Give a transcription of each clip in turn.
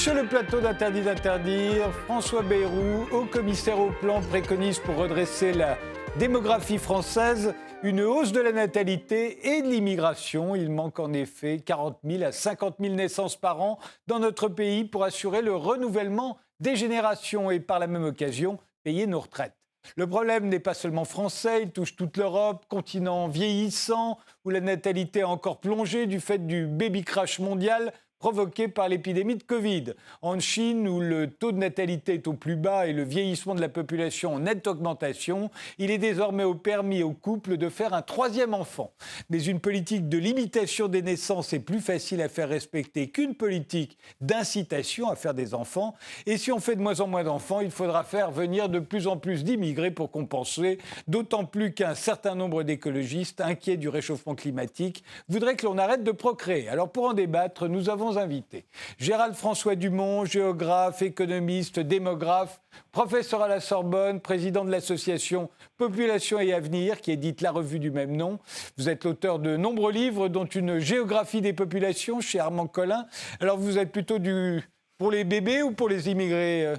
Sur le plateau d'Interdit d'interdire. François Bayrou, haut commissaire au plan, préconise pour redresser la démographie française une hausse de la natalité et de l'immigration. Il manque en effet 40 000 à 50 000 naissances par an dans notre pays pour assurer le renouvellement des générations et par la même occasion payer nos retraites. Le problème n'est pas seulement français, il touche toute l'Europe, continent vieillissant, où la natalité a encore plongé du fait du baby crash mondial provoquée par l'épidémie de Covid. En Chine, où le taux de natalité est au plus bas et le vieillissement de la population en nette augmentation, il est désormais permis aux couples de faire un troisième enfant. Mais une politique de limitation des naissances est plus facile à faire respecter qu'une politique d'incitation à faire des enfants. Et si on fait de moins en moins d'enfants, il faudra faire venir de plus en plus d'immigrés pour compenser, d'autant plus qu'un certain nombre d'écologistes, inquiets du réchauffement climatique, voudraient que l'on arrête de procréer. Alors pour en débattre, nous avons invités. Gérald François Dumont, géographe, économiste, démographe, professeur à la Sorbonne, président de l'association Population et Avenir, qui édite la revue du même nom. Vous êtes l'auteur de nombreux livres, dont une géographie des populations chez Armand Collin. Alors vous êtes plutôt du... pour les bébés ou pour les immigrés euh?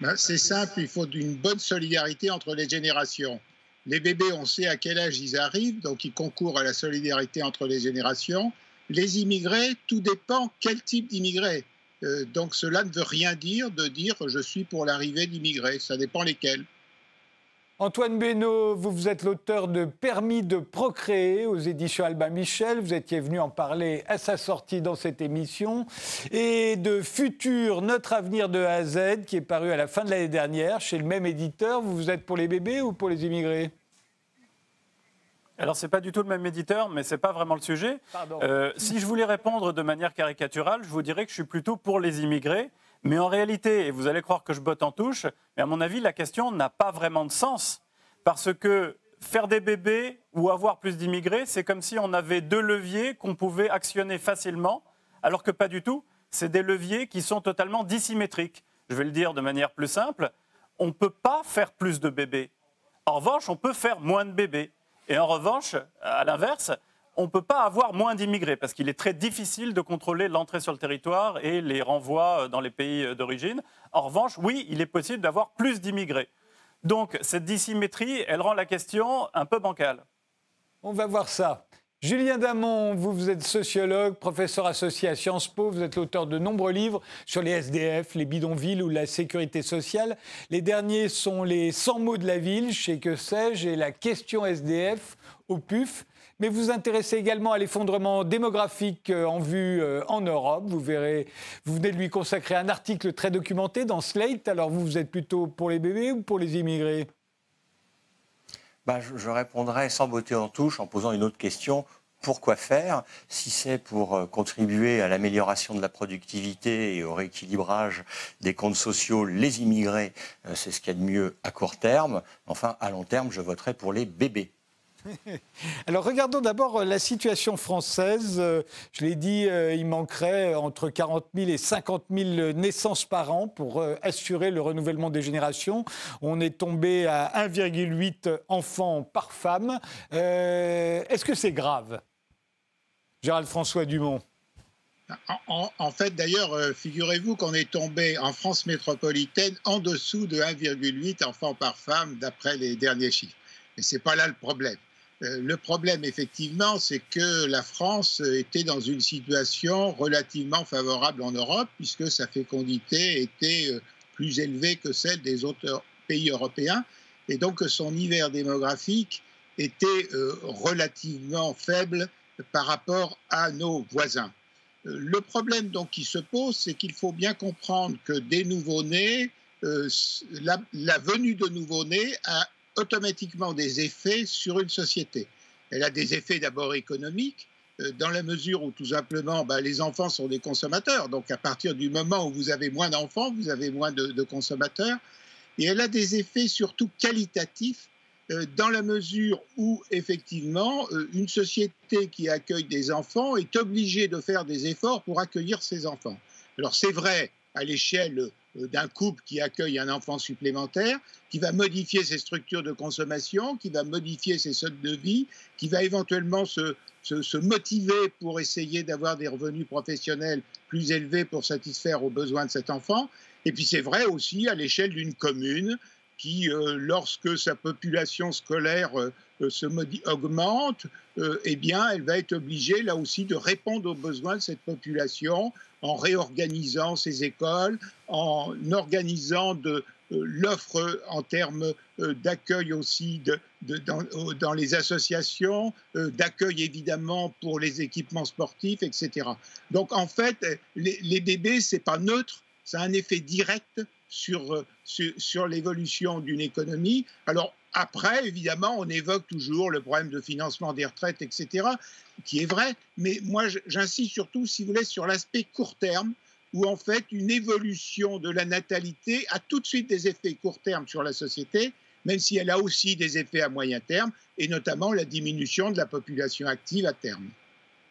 Ben, C'est simple, il faut une bonne solidarité entre les générations. Les bébés, on sait à quel âge ils arrivent, donc ils concourent à la solidarité entre les générations. Les immigrés, tout dépend quel type d'immigrés. Euh, donc cela ne veut rien dire de dire je suis pour l'arrivée d'immigrés, ça dépend lesquels. Antoine Benoît, vous, vous êtes l'auteur de Permis de procréer aux éditions Albin Michel. Vous étiez venu en parler à sa sortie dans cette émission. Et de Futur, notre avenir de A à Z, qui est paru à la fin de l'année dernière chez le même éditeur. Vous, vous êtes pour les bébés ou pour les immigrés? Alors, ce n'est pas du tout le même éditeur, mais ce n'est pas vraiment le sujet. Euh, si je voulais répondre de manière caricaturale, je vous dirais que je suis plutôt pour les immigrés. Mais en réalité, et vous allez croire que je botte en touche, mais à mon avis, la question n'a pas vraiment de sens. Parce que faire des bébés ou avoir plus d'immigrés, c'est comme si on avait deux leviers qu'on pouvait actionner facilement, alors que pas du tout. C'est des leviers qui sont totalement dissymétriques. Je vais le dire de manière plus simple. On ne peut pas faire plus de bébés. En revanche, on peut faire moins de bébés. Et en revanche, à l'inverse, on ne peut pas avoir moins d'immigrés parce qu'il est très difficile de contrôler l'entrée sur le territoire et les renvois dans les pays d'origine. En revanche, oui, il est possible d'avoir plus d'immigrés. Donc cette dissymétrie, elle rend la question un peu bancale. On va voir ça. Julien Damon, vous, êtes sociologue, professeur associé à Sciences Po, vous êtes l'auteur de nombreux livres sur les SDF, les bidonvilles ou la sécurité sociale. Les derniers sont les 100 mots de la ville chez Que sais-je et la question SDF au PUF. Mais vous vous intéressez également à l'effondrement démographique euh, en vue euh, en Europe. Vous verrez, vous venez de lui consacrer un article très documenté dans Slate. Alors vous, vous êtes plutôt pour les bébés ou pour les immigrés? Bah, je, répondrai sans beauté en touche en posant une autre question. Pourquoi faire Si c'est pour euh, contribuer à l'amélioration de la productivité et au rééquilibrage des comptes sociaux, les immigrés, euh, c'est ce qu'il y a de mieux à court terme. Enfin, à long terme, je voterai pour les bébés. Alors regardons d'abord euh, la situation française. Euh, je l'ai dit, euh, il manquerait entre 40 000 et 50 000 naissances par an pour assurer le renouvellement des générations. On est tombé à 1,8 enfants par femme. Est-ce que c'est grave Gérald François Dumont? En, fait, d'ailleurs, figurez-vous qu'on est tombé en France métropolitaine en dessous de 1,8 enfants par femme, d'après les derniers chiffres. Mais ce n'est pas là le problème. Euh, le problème, effectivement, c'est que la France était dans une situation relativement favorable en Europe, puisque sa fécondité était euh, plus élevée que celle des autres pays européens, et donc son hiver démographique était euh, relativement faible par rapport à nos voisins. Le problème donc qui se pose, c'est qu'il faut bien comprendre que des nouveaux-nés, la, la, venue de nouveaux-nés a automatiquement des effets sur une société. Elle a des effets d'abord économiques, euh, dans la mesure où tout simplement bah, les enfants sont des consommateurs. Donc à partir du moment où vous avez moins d'enfants, vous avez moins de, consommateurs. Et elle a des effets surtout qualitatifs euh, dans la mesure où effectivement euh, une société qui accueille des enfants est obligée de faire des efforts pour accueillir ses enfants. Alors c'est vrai à l'échelle d'un couple qui accueille un enfant supplémentaire, qui va modifier ses structures de consommation, qui va modifier ses sodes de vie, qui va éventuellement se, se, motiver pour essayer d'avoir des revenus professionnels plus élevés pour satisfaire aux besoins de cet enfant. Et puis c'est vrai aussi à l'échelle d'une commune qui, euh, lorsque sa population scolaire euh, euh, augmente, eh bien, elle va être obligée là aussi de répondre aux besoins de cette population en réorganisant ses écoles, en organisant de, l'offre en termes d'accueil aussi de, dans, les associations, d'accueil évidemment pour les équipements sportifs, etc. Donc en fait, les, bébés, c'est pas neutre, ça a un effet direct sur, sur, sur l'évolution d'une économie. Alors après, évidemment, on évoque toujours le problème de financement des retraites, etc., qui est vrai, mais moi j'insiste surtout, si vous voulez, sur l'aspect court terme, où en fait une évolution de la natalité a tout de suite des effets court terme sur la société, même si elle a aussi des effets à moyen terme, et notamment la diminution de la population active à terme.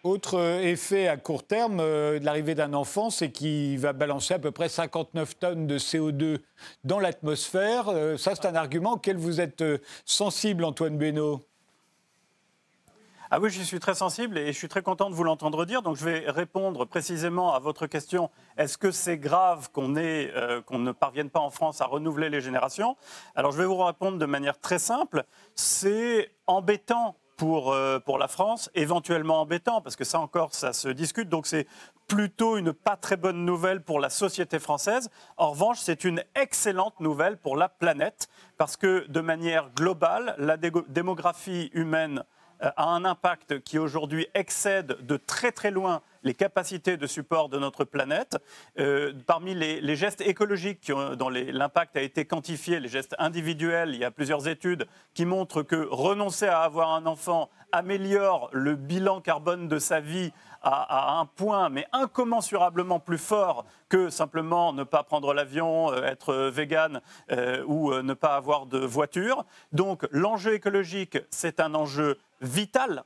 Autre euh, effet à court terme euh, de l'arrivée d'un enfant, c'est qu'il va balancer à peu près 59 tonnes de CO2 dans l'atmosphère. Euh, ça, c'est un argument auquel vous êtes sensible, Antoine Benoît. Ah oui, je suis très sensible et je suis très content de vous l'entendre dire. Donc je vais répondre précisément à votre question. Est-ce que c'est grave qu'on ne parvienne pas en France à renouveler les générations? Alors je vais vous répondre de manière très simple. C'est embêtant pour, euh, pour la France, éventuellement embêtant, parce que ça encore, ça se discute. Donc c'est plutôt une pas très bonne nouvelle pour la société française. En revanche, c'est une excellente nouvelle pour la planète, parce que de manière globale, la démographie humaine euh, a un impact qui aujourd'hui excède de très très loin les capacités de support de notre planète. Euh, parmi les, gestes écologiques dont l'impact a été quantifié, les gestes individuels, il y a plusieurs études qui montrent que renoncer à avoir un enfant améliore le bilan carbone de sa vie à, un point, mais incommensurablement plus fort que simplement ne pas prendre l'avion, euh, être vegan euh, ou ne pas avoir de voiture. Donc l'enjeu écologique, c'est un enjeu vital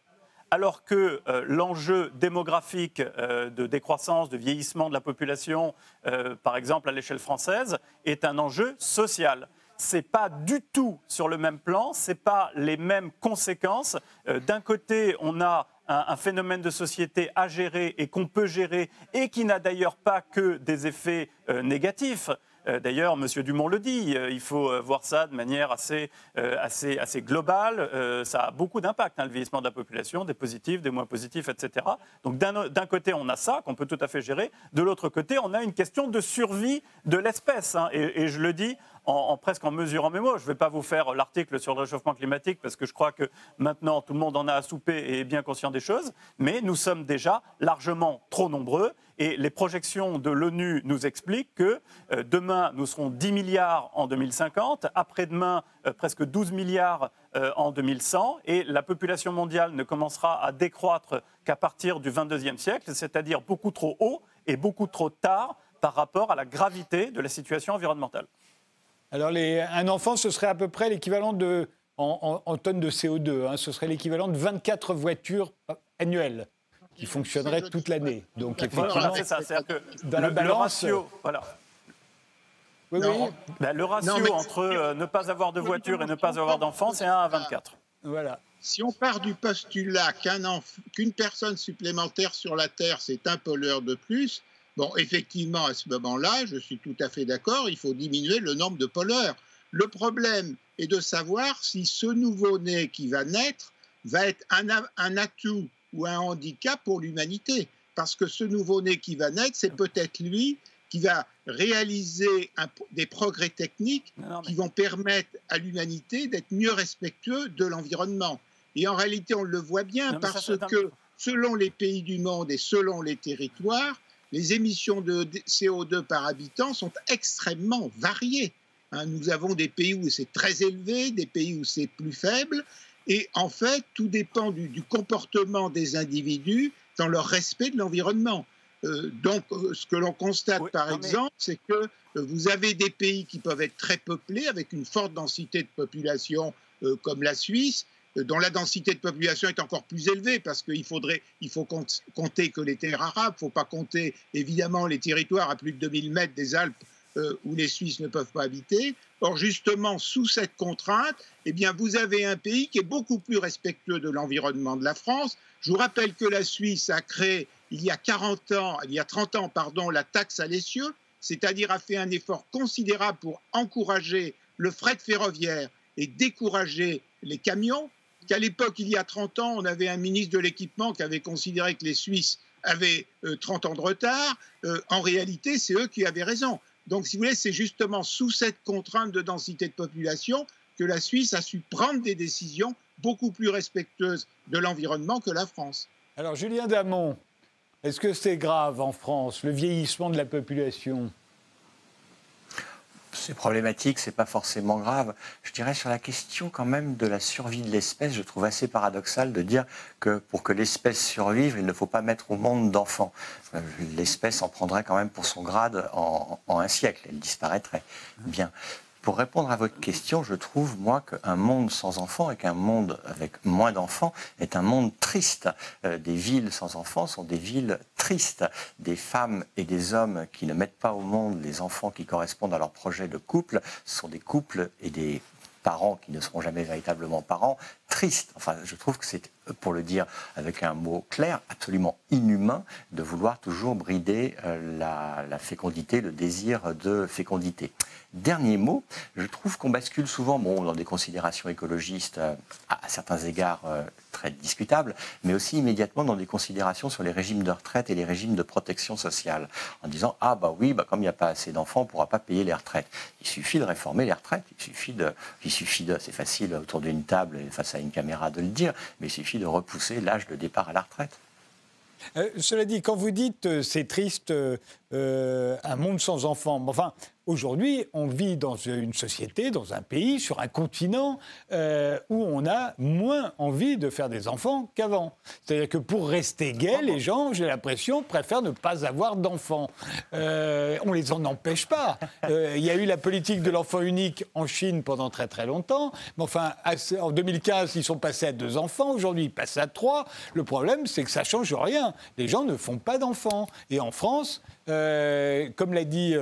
alors que euh, l'enjeu démographique euh, de décroissance, de vieillissement de la population, euh, par exemple à l'échelle française, est un enjeu social. Ce n'est pas du tout sur le même plan, ce n'est pas les mêmes conséquences. D'un côté, on a un, phénomène de société à gérer et qu'on peut gérer et qui n'a d'ailleurs pas que des effets négatifs. Euh, d'ailleurs, M. Dumont le dit, euh, il faut euh, voir ça de manière assez, assez, assez globale. ça a beaucoup d'impact, hein, le vieillissement de la population, des positifs, des moins positifs, etc. Donc d'un côté, on a ça qu'on peut tout à fait gérer. De l'autre côté, on a une question de survie de l'espèce. Hein. et, je le dis en, presque en mesurant mes mots. Je ne vais pas vous faire l'article sur le réchauffement climatique parce que je crois que maintenant tout le monde en a à souper et est bien conscient des choses, mais nous sommes déjà largement trop nombreux et les projections de l'ONU nous expliquent que euh, demain, nous serons 10 milliards en 2050, après-demain, euh, presque 12 milliards euh, en 2100, et la population mondiale ne commencera à décroître qu'à partir du 22e siècle, c'est-à-dire beaucoup trop haut et beaucoup trop tard par rapport à la gravité de la situation environnementale. Alors, un enfant, ce serait à peu près l'équivalent de, en, tonnes de CO2, hein, ce serait l'équivalent de 24 voitures annuelles qui fonctionnerait toute l'année. Donc effectivement, c'est ça. C'est-à-dire que dans le, la balance, le ratio, voilà. Oui, oui. Ben, le ratio entre euh, ne pas avoir de voiture et ne pas avoir d'enfant, c'est 1 à 24. Voilà. Si on part du postulat qu'une personne supplémentaire sur la Terre, c'est un pollueur de plus, bon, effectivement, à ce moment-là, je suis tout à fait d'accord, il faut diminuer le nombre de pollueurs. Le problème est de savoir si ce nouveau-né qui va naître va être un, un atout ou un handicap pour l'humanité. Parce que ce nouveau-né qui va naître, c'est peut-être lui qui va réaliser des progrès techniques qui vont permettre à l'humanité d'être mieux respectueux de l'environnement. Et en réalité, on le voit bien parce que selon les pays du monde et selon les territoires, les émissions de CO2 par habitant sont extrêmement variées. Hein, nous avons des pays où c'est très élevé, des pays où c'est plus faible, et en fait, tout dépend du, comportement des individus dans leur respect de l'environnement. Euh, donc, euh, ce que l'on constate, par exemple, c'est que euh, vous avez des pays qui peuvent être très peuplés, avec une forte densité de population, comme la Suisse, dont la densité de population est encore plus élevée, parce qu'il faudrait, il faut compter que les terres arabes, il ne faut pas compter évidemment les territoires à plus de 2000 mètres des Alpes où les Suisses ne peuvent pas habiter. Or, justement, sous cette contrainte, eh bien, vous avez un pays qui est beaucoup plus respectueux de l'environnement de la France. Je vous rappelle que la Suisse a créé il y a 40 ans, il y a 30 ans, pardon, la taxe à l'essieu, c'est-à-dire a fait un effort considérable pour encourager le fret ferroviaire et décourager les camions, qu'à l'époque, il y a 30 ans, on avait un ministre de l'équipement qui avait considéré que les Suisses avaient 30 euh, ans de retard. Euh, en réalité, c'est eux qui avaient raison. Donc, si vous voulez, c'est justement sous cette contrainte de densité de population que la Suisse a su prendre des décisions beaucoup plus respectueuses de l'environnement que la France. Alors, Julien Damon, est-ce que c'est grave en France, le vieillissement de la population? C'est problématique, c'est pas forcément grave. Je dirais sur la question quand même de la survie de l'espèce, je trouve assez paradoxal de dire que pour que l'espèce survive, il ne faut pas mettre au monde d'enfants. Euh, l'espèce en prendrait quand même pour son grade en, en un siècle, elle disparaîtrait. Bien. Pour répondre à votre question, je trouve, moi, qu'un monde sans enfants et qu'un monde avec moins d'enfants est un monde triste. Euh, des villes sans enfants sont des villes tristes. Des femmes et des hommes qui ne mettent pas au monde les enfants qui correspondent à leur projet de couple sont des couples et des parents qui ne seront jamais véritablement parents, tristes. Enfin, je trouve que c'est, pour le dire avec un mot clair, absolument inhumain de vouloir toujours brider euh, la, fécondité, le désir de fécondité. Dernier mot, je trouve qu'on bascule souvent bon, dans des considérations écologistes euh, à, certains égards euh, très discutables, mais aussi immédiatement dans des considérations sur les régimes de retraite et les régimes de protection sociale, en disant ah bah oui, bah, comme il n'y a pas assez d'enfants, on ne pourra pas payer les retraites. Il suffit de réformer les retraites, il suffit de, c'est facile autour d'une table et face à une caméra de le dire, mais il suffit de repousser l'âge de départ à la retraite. Euh, cela dit, quand vous dites c'est triste, un monde sans enfants, enfin, Aujourd'hui, on vit dans une société, dans un pays, sur un continent euh, où on a moins envie de faire des enfants qu'avant. C'est-à-dire que pour rester gay, les gens, j'ai l'impression, préfèrent ne pas avoir d'enfants. Euh, on les en empêche pas. Euh, il y a eu la politique de l'enfant unique en Chine pendant très très longtemps. Mais enfin, en 2015, ils sont passés à deux enfants. Aujourd'hui, ils passent à trois. Le problème, c'est que ça change rien. Les gens ne font pas d'enfants. Et en France, comme l'a dit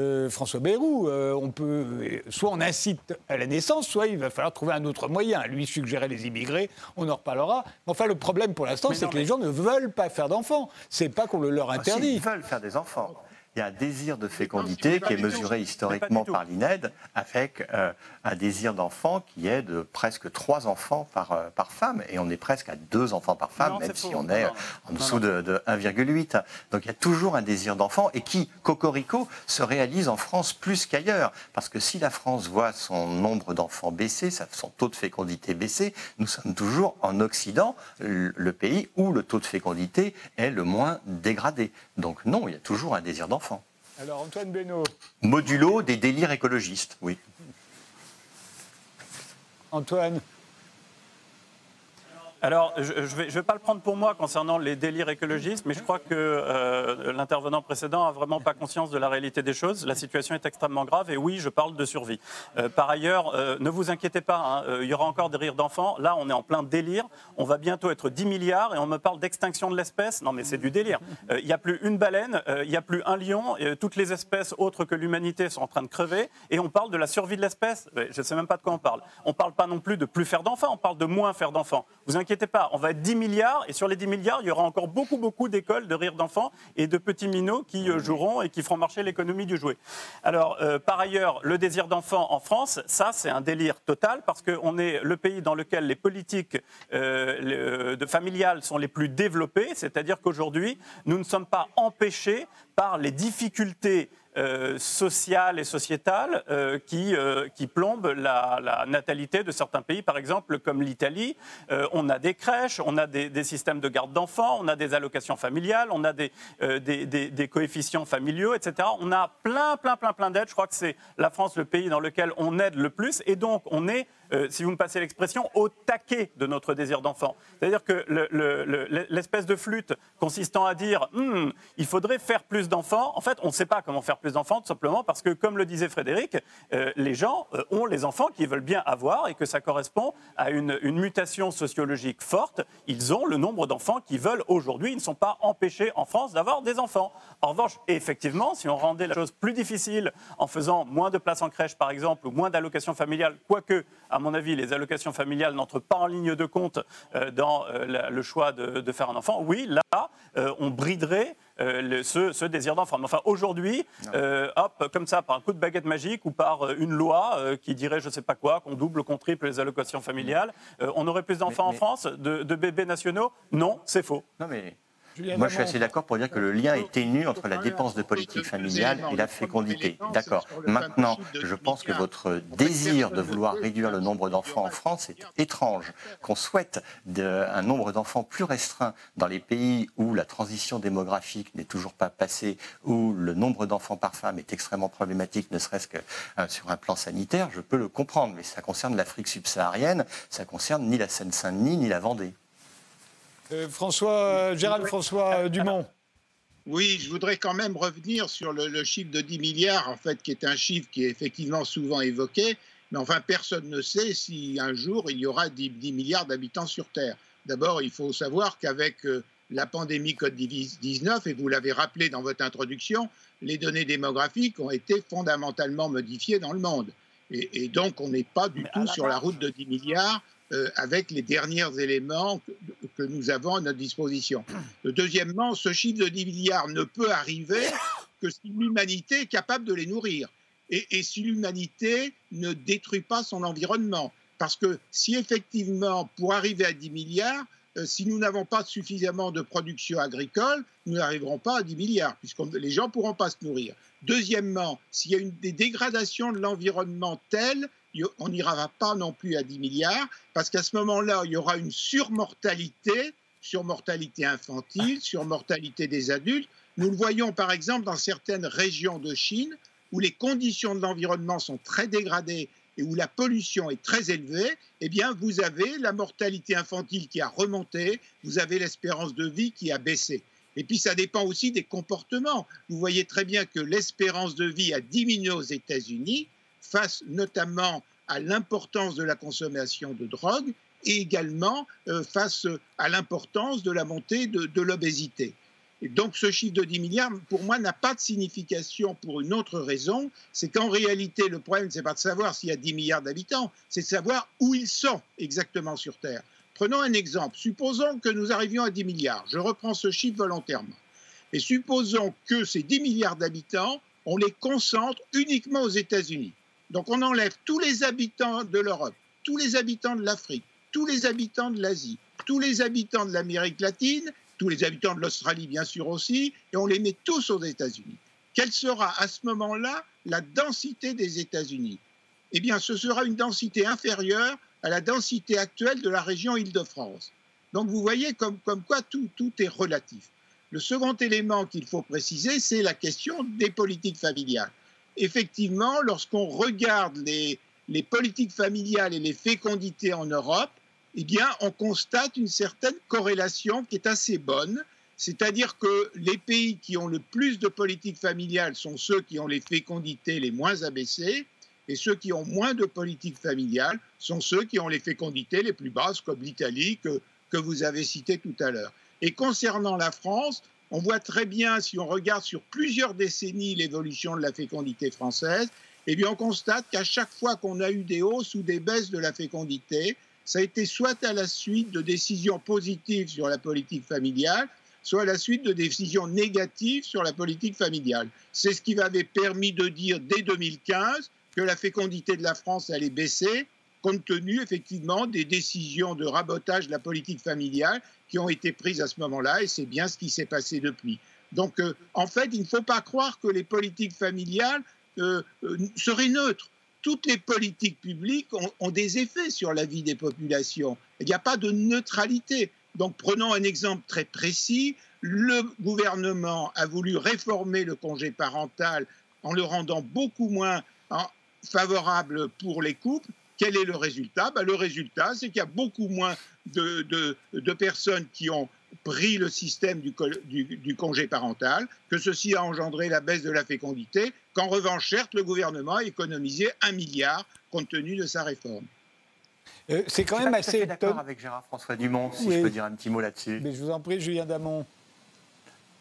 euh, François Bayrou, euh, on peut, soit on incite à la naissance, soit il va falloir trouver un autre moyen. Lui suggérer les immigrés, on en reparlera. Enfin, le problème pour l'instant, c'est que les gens ne veulent pas faire d'enfants. C'est pas qu'on le leur ah, interdit. ils veulent faire des enfants il y a un désir de fécondité qui est mesuré historiquement par l'INED avec euh, un désir d'enfant qui est de presque trois enfants par, euh, par femme. Et on est presque à deux enfants par femme, même si on est en dessous de, 1,8. Donc il y a toujours un désir d'enfant et qui, cocorico, se réalise en France plus qu'ailleurs. Parce que si la France voit son nombre d'enfants baisser, son taux de fécondité baisser, nous sommes toujours en Occident, le pays où le taux de fécondité est le moins dégradé. Donc non, il y a toujours un désir d'enfant. Alors Antoine Benoît. Modulo des délires écologistes, oui. Antoine alors, je ne vais, pas le prendre pour moi concernant les délires écologistes, mais je crois que euh, l'intervenant précédent a vraiment pas conscience de la réalité des choses. La situation est extrêmement grave et oui, je parle de survie. Euh, par ailleurs, euh, ne vous inquiétez pas, hein, il y aura encore des rires d'enfants. Là, on est en plein délire. On va bientôt être 10 milliards et on me parle d'extinction de l'espèce. Non, mais c'est du délire. Il n'y a plus une baleine, il n'y a plus un lion. Toutes les espèces autres que l'humanité sont en train de crever. Et on parle de la survie de l'espèce. Je ne sais même pas de quoi on parle. On ne parle pas non plus de plus faire d'enfants, on parle de moins faire d'enfants. Vous inquiétez pas, on va être 10 milliards et sur les 10 milliards, il y aura encore beaucoup, beaucoup d'écoles de rire d'enfants et de petits minots qui euh, joueront et qui feront marcher l'économie du jouet. Alors, euh, par ailleurs, le désir d'enfant en France, ça, c'est un délire total parce qu'on est le pays dans lequel les politiques euh, familiales sont les plus développées, c'est-à-dire qu'aujourd'hui, nous ne sommes pas empêchés par les difficultés euh, sociale et sociétale euh, qui, euh, qui plombe la, natalité de certains pays, par exemple comme l'Italie. on a des crèches, on a des, systèmes de garde d'enfants, on a des allocations familiales, on a des, des, des, coefficients familiaux, etc. On a plein, plein, plein, plein d'aides. Je crois que c'est la France le pays dans lequel on aide le plus et donc on est euh, si vous me passez l'expression, au taquet de notre désir d'enfant. C'est-à-dire que l'espèce de flûte consistant à dire hmm, il faudrait faire plus d'enfants, en fait, on ne sait pas comment faire plus d'enfants, tout simplement parce que, comme le disait Frédéric, euh, les gens euh, ont les enfants qu'ils veulent bien avoir et que ça correspond à une, mutation sociologique forte. Ils ont le nombre d'enfants qu'ils veulent aujourd'hui. Ils ne sont pas empêchés en France d'avoir des enfants. En revanche, effectivement, si on rendait la chose plus difficile en faisant moins de places en crèche, par exemple, ou moins d'allocations familiales, quoique, à mon avis, les allocations familiales n'entrent pas en ligne de compte euh, dans euh, le choix de, faire un enfant, oui, là, euh, on briderait ce, désir d'enfant. Mais enfin, aujourd'hui, hop, comme ça, par un coup de baguette magique ou par une loi qui dirait je ne sais pas quoi, qu'on double, qu'on triple les allocations familiales, on aurait plus d'enfants en France, de, de, bébés nationaux? Non, c'est faux. Non, mais moi, je suis assez d'accord pour dire que le lien est ténu entre la dépense de politique familiale et la fécondité. D'accord. Maintenant, je pense que votre désir de vouloir réduire le nombre d'enfants en France est étrange. Qu'on souhaite un nombre d'enfants plus restreint dans les pays où la transition démographique n'est toujours pas passée, où le nombre d'enfants par femme est extrêmement problématique, ne serait-ce que euh, sur un plan sanitaire, je peux le comprendre. Mais ça concerne l'Afrique subsaharienne, ça concerne ni la Seine-Saint-Denis ni la Vendée. Euh, François, Gérald François euh, Dumont. Oui, je voudrais quand même revenir sur le, chiffre de 10 milliards, en fait, qui est un chiffre qui est effectivement souvent évoqué, mais enfin, personne ne sait si un jour il y aura 10, milliards d'habitants sur Terre. D'abord, il faut savoir qu'avec euh, la pandémie Covid-19, et vous l'avez rappelé dans votre introduction, les données démographiques ont été fondamentalement modifiées dans le monde. Et, donc, on n'est pas du tout sur la route de 10 milliards. Euh, avec les derniers éléments que, nous avons à notre disposition. Deuxièmement, ce chiffre de 10 milliards ne peut arriver que si l'humanité est capable de les nourrir et, et si l'humanité ne détruit pas son environnement. Parce que si effectivement, pour arriver à 10 milliards, euh, si nous n'avons pas suffisamment de production agricole, nous n'arriverons pas à 10 milliards, puisque les gens ne pourront pas se nourrir. Deuxièmement, s'il y a une, des dégradations de l'environnement telles on n'ira pas non plus à 10 milliards, parce qu'à ce moment-là, il y aura une surmortalité, surmortalité infantile, surmortalité des adultes. Nous le voyons par exemple dans certaines régions de Chine, où les conditions de l'environnement sont très dégradées et où la pollution est très élevée, eh bien, vous avez la mortalité infantile qui a remonté, vous avez l'espérance de vie qui a baissé. Et puis, ça dépend aussi des comportements. Vous voyez très bien que l'espérance de vie a diminué aux États-Unis, face notamment à l'importance de la consommation de drogue et également euh, face à l'importance de la montée de, l'obésité. Et donc ce chiffre de 10 milliards, pour moi, n'a pas de signification pour une autre raison, c'est qu'en réalité, le problème, ce n'est pas de savoir s'il y a 10 milliards d'habitants, c'est de savoir où ils sont exactement sur Terre. Prenons un exemple. Supposons que nous arrivions à 10 milliards. Je reprends ce chiffre volontairement. Et supposons que ces 10 milliards d'habitants, on les concentre uniquement aux États-Unis. Donc on enlève tous les habitants de l'Europe, tous les habitants de l'Afrique, tous les habitants de l'Asie, tous les habitants de l'Amérique latine, tous les habitants de l'Australie bien sûr aussi, et on les met tous aux États-Unis. Quelle sera à ce moment-là la densité des États-Unis? Eh bien, ce sera une densité inférieure à la densité actuelle de la région Île-de-France. Donc vous voyez comme, quoi tout est relatif. Le second élément qu'il faut préciser, c'est la question des politiques familiales effectivement, lorsqu'on regarde les, politiques familiales et les fécondités en Europe, eh bien, on constate une certaine corrélation qui est assez bonne. C'est-à-dire que les pays qui ont le plus de politiques familiales sont ceux qui ont les fécondités les moins abaissées, et ceux qui ont moins de politiques familiales sont ceux qui ont les fécondités les plus basses, comme l'Italie que, que vous avez cité tout à l'heure. Et concernant la France, on voit très bien, si on regarde sur plusieurs décennies l'évolution de la fécondité française, eh bien on constate qu'à chaque fois qu'on a eu des hausses ou des baisses de la fécondité, ça a été soit à la suite de décisions positives sur la politique familiale, soit à la suite de décisions négatives sur la politique familiale. C'est ce qui m'avait permis de dire dès 2015 que la fécondité de la France allait baisser, compte tenu effectivement des décisions de rabotage de la politique familiale qui ont été prises à ce moment-là, et c'est bien ce qui s'est passé depuis. Donc, euh, en fait, il ne faut pas croire que les politiques familiales euh, euh, seraient neutres. Toutes les politiques publiques ont, des effets sur la vie des populations. Il n'y a pas de neutralité. Donc, prenons un exemple très précis. Le gouvernement a voulu réformer le congé parental en le rendant beaucoup moins hein, favorable pour les couples Quel est le résultat? Ben, Le résultat, c'est qu'il y a beaucoup moins de, de, personnes qui ont pris le système du, du, congé parental, que ceci a engendré la baisse de la fécondité, qu'en revanche, certes, le gouvernement a économisé un milliard compte tenu de sa réforme. Euh, c'est quand même assez d'accord avec Gérard François Dumont, si je peux dire un petit mot là-dessus. Mais je vous en prie, Julien Damon.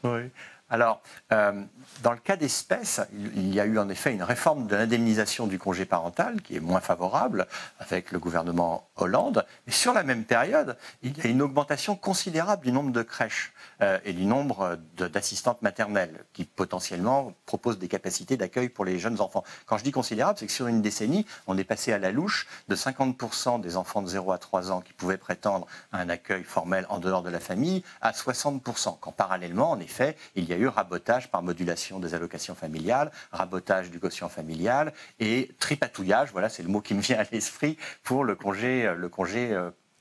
Oui. Alors, euh, dans le cas d'espèces, il y a eu en effet une réforme de l'indemnisation du congé parental qui est moins favorable avec le gouvernement Hollande. Mais sur la même période, il y a une augmentation considérable du nombre de crèches. Euh, et du nombre d'assistantes maternelles qui potentiellement proposent des capacités d'accueil pour les jeunes enfants. Quand je dis considérable, c'est que sur une décennie, on est passé à la louche de 50% des enfants de 0 à 3 ans qui pouvaient prétendre à un accueil formel en dehors de la famille à 60%, quand parallèlement, en effet, il y a eu rabotage par modulation des allocations familiales, rabotage du quotient familial et tripatouillage, voilà, c'est le mot qui me vient à l'esprit pour le congé, le congé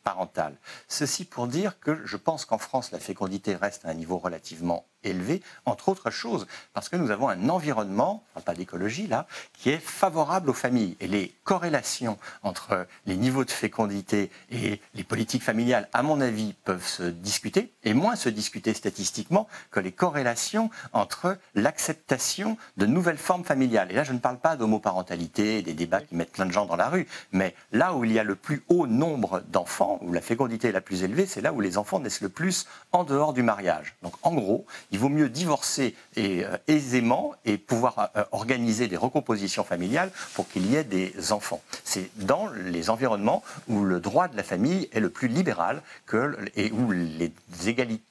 euh, Ceci pour dire que je pense qu'en France, la fécondité reste à un niveau relativement élevé, entre autres choses, parce que nous avons un environnement, pas d'écologie là, qui est favorable aux familles. Et les corrélations entre les niveaux de fécondité et les politiques familiales, à mon avis, peuvent se discuter, et moins se discuter statistiquement que les corrélations entre l'acceptation de nouvelles formes familiales. Et là, je ne parle pas d'homoparentalité, des débats qui mettent plein de gens dans la rue, mais là où il y a le plus haut nombre d'enfants, où la fécondité est la plus élevée, c'est là où les enfants naissent le plus en dehors du mariage. Donc en gros, il vaut mieux divorcer et, euh, aisément et pouvoir euh, organiser des recompositions familiales pour qu'il y ait des enfants. C'est dans les environnements où le droit de la famille est le plus libéral que, et où les,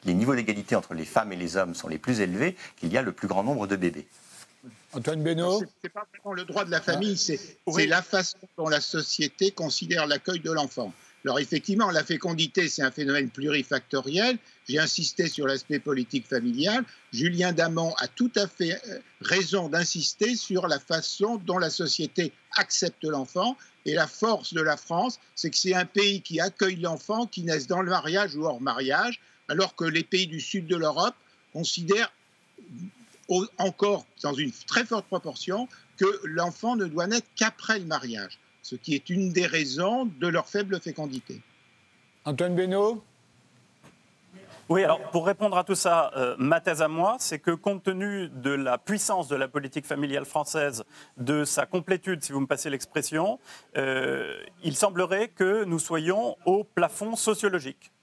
les niveaux d'égalité entre les femmes et les hommes sont les plus élevés qu'il y a le plus grand nombre de bébés. Antoine Benoît C'est pas vraiment le droit de la famille, c'est la façon dont la société considère l'accueil de l'enfant. Alors effectivement, la fécondité, c'est un phénomène plurifactoriel. J'ai insisté sur l'aspect politique familial. Julien Damon a tout à fait euh, raison d'insister sur la façon dont la société accepte l'enfant. Et la force de la France, c'est que c'est un pays qui accueille l'enfant, qui naisse dans le mariage ou hors mariage, alors que les pays du sud de l'Europe considèrent encore dans une très forte proportion que l'enfant ne doit naître qu'après le mariage ce qui est une des raisons de leur faible fécondité. Antoine Benoît oui, alors pour répondre à tout ça, euh, ma thèse à moi, c'est que compte tenu de la puissance de la politique familiale française, de sa complétude, si vous me passez l'expression, euh, il semblerait que nous soyons au plafond sociologique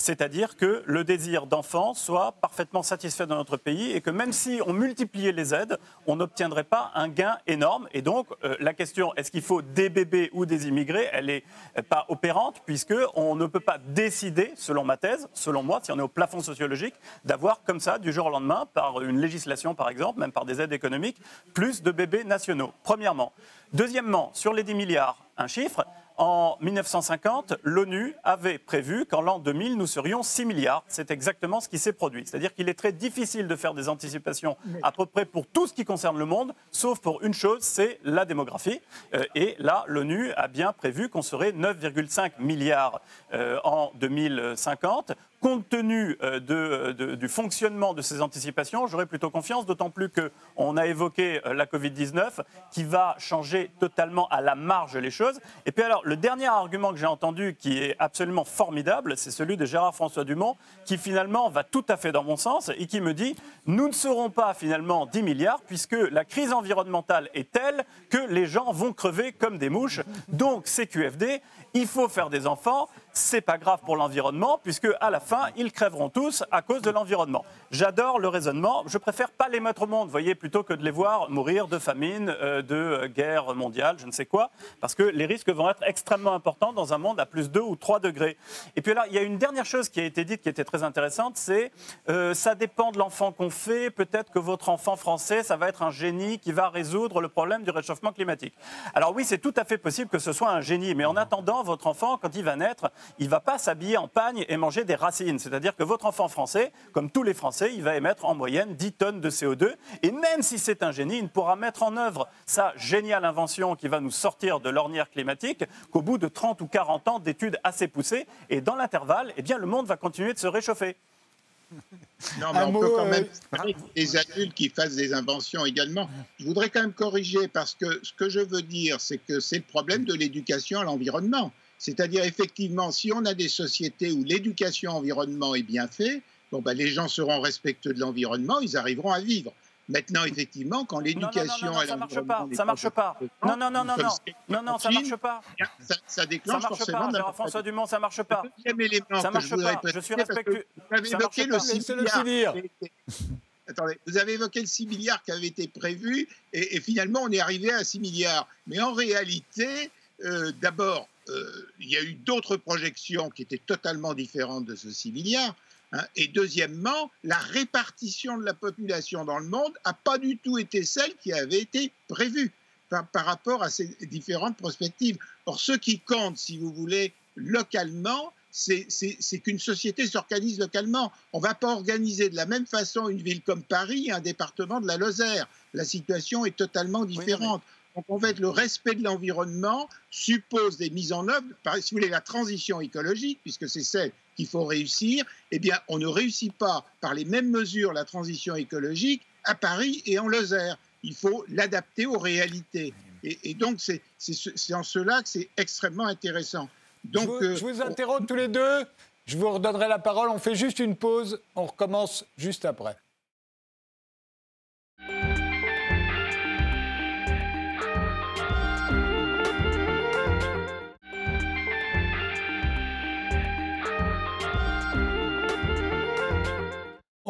c'est-à-dire que le désir d'enfant soit parfaitement satisfait dans notre pays et que même si on multipliait les aides, on n'obtiendrait pas un gain énorme. Et donc, euh, la question, est-ce qu'il faut des bébés ou des immigrés, elle n'est pas opérante, puisqu'on ne peut pas décider, selon ma thèse, selon moi, si on est au plafond sociologique, d'avoir comme ça, du jour au lendemain, par une législation par exemple, même par des aides économiques, plus de bébés nationaux, premièrement. Deuxièmement, sur les 10 milliards, un chiffre, en 1950, l'ONU avait prévu qu'en l'an 2000, nous serions 6 milliards. C'est exactement ce qui s'est produit. C'est-à-dire qu'il est très difficile de faire des anticipations à peu près pour tout ce qui concerne le monde, sauf pour une chose, c'est la démographie. Euh, et là, l'ONU a bien prévu qu'on serait 9,5 milliards euh, en 2050 compte tenu euh, du fonctionnement de ces anticipations, j'aurais plutôt confiance, d'autant plus qu'on a évoqué euh, la Covid-19 qui va changer totalement à la marge les choses. Et puis alors, le dernier argument que j'ai entendu qui est absolument formidable, c'est celui de Gérard-François Dumont, qui finalement va tout à fait dans mon sens et qui me dit, nous ne serons pas finalement 10 milliards puisque la crise environnementale est telle que les gens vont crever comme des mouches. Donc, CQFD, il faut faire des enfants, c'est pas grave pour l'environnement, puisque à la fin, ils crèveront tous à cause de l'environnement. J'adore le raisonnement. Je préfère pas les mettre au monde, voyez, plutôt que de les voir mourir de famine, euh, de guerre mondiale, je ne sais quoi, parce que les risques vont être extrêmement importants dans un monde à plus 2 ou 3 degrés. Et puis là, il y a une dernière chose qui a été dite qui était très intéressante, c'est euh, ça dépend de l'enfant qu'on fait. Peut-être que votre enfant français, ça va être un génie qui va résoudre le problème du réchauffement climatique. Alors oui, c'est tout à fait possible que ce soit un génie, mais en attendant, votre enfant, quand il va naître, il ne va pas s'habiller en pagne et manger des racines. C'est-à-dire que votre enfant français, comme tous les Français, il va émettre en moyenne 10 tonnes de CO2. Et même si c'est un génie, il ne pourra mettre en œuvre sa géniale invention qui va nous sortir de l'ornière climatique qu'au bout de 30 ou 40 ans d'études assez poussées. Et dans l'intervalle, eh bien, le monde va continuer de se réchauffer. Non, mais on peut quand même des adultes qui fassent des inventions également. Je voudrais quand même corriger parce que ce que je veux dire, c'est que c'est le problème de l'éducation à l'environnement. C'est-à-dire, effectivement, si on a des sociétés où l'éducation environnement est bien faite, bon, ben, les gens seront respectueux de l'environnement, ils arriveront à vivre. Maintenant, effectivement, quand l'éducation non, non, non, ça marche pas, ça marche pas. Non, non, non, non, non, non, non, ça marche pas. Ça, ça déclenche ça marche forcément. Pas, François Dumont, ça marche pas. Le deuxième élément ça marche je pas. Je suis respectueux. Vous avez évoqué le 6 milliards. Attendez, vous avez évoqué le 6 milliards qui avait été prévu et, et finalement on est arrivé à 6 milliards. Mais en réalité, euh, d'abord, il y a eu d'autres projections qui étaient totalement différentes de ce 6 milliards. Hein. Et deuxièmement, la répartition de la population dans le monde n'a pas du tout été celle qui avait été prévue par, par, rapport à ces différentes perspectives. Or, ce qui compte, si vous voulez, localement, c'est qu'une société s'organise localement. On ne va pas organiser de la même façon une ville comme Paris et un département de la Lozère. La situation est totalement différente. Donc, en fait, le respect de l'environnement suppose des mises en œuvre, si vous voulez, la transition écologique, puisque c'est celle qu'il faut réussir. Eh bien, on ne réussit pas par les mêmes mesures la transition écologique à Paris et en Lozère. Il faut l'adapter aux réalités. Et, donc, c'est en cela que c'est extrêmement intéressant. Donc, je vous, je vous interromps tous les deux. Je vous redonnerai la parole. On fait juste une pause. On recommence juste après.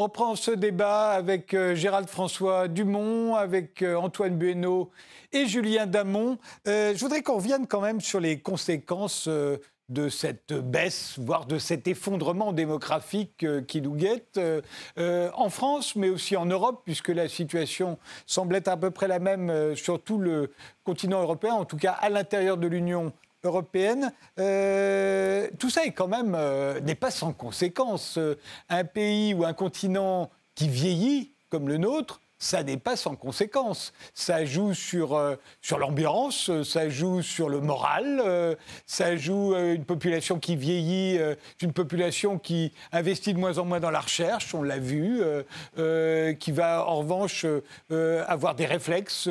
On prend ce débat avec euh, Gérald François Dumont, avec euh, Antoine Bueno et Julien Damon. Euh, je voudrais qu'on revienne quand même sur les conséquences de cette baisse, voire de cet effondrement démographique qui nous guette en France, mais aussi en Europe, puisque la situation semble être à peu près la même sur tout le continent européen, en tout cas à l'intérieur de l'Union européenne. Euh, tout ça est quand même euh, n'est pas sans conséquence. Un pays ou un continent qui vieillit comme le nôtre ça n'est pas sans conséquence. Ça joue sur, euh, sur l'ambiance, ça joue sur le moral, euh, ça joue euh, une population qui vieillit, une population qui investit de moins en moins dans la recherche, on l'a vu, qui va en revanche avoir des réflexes.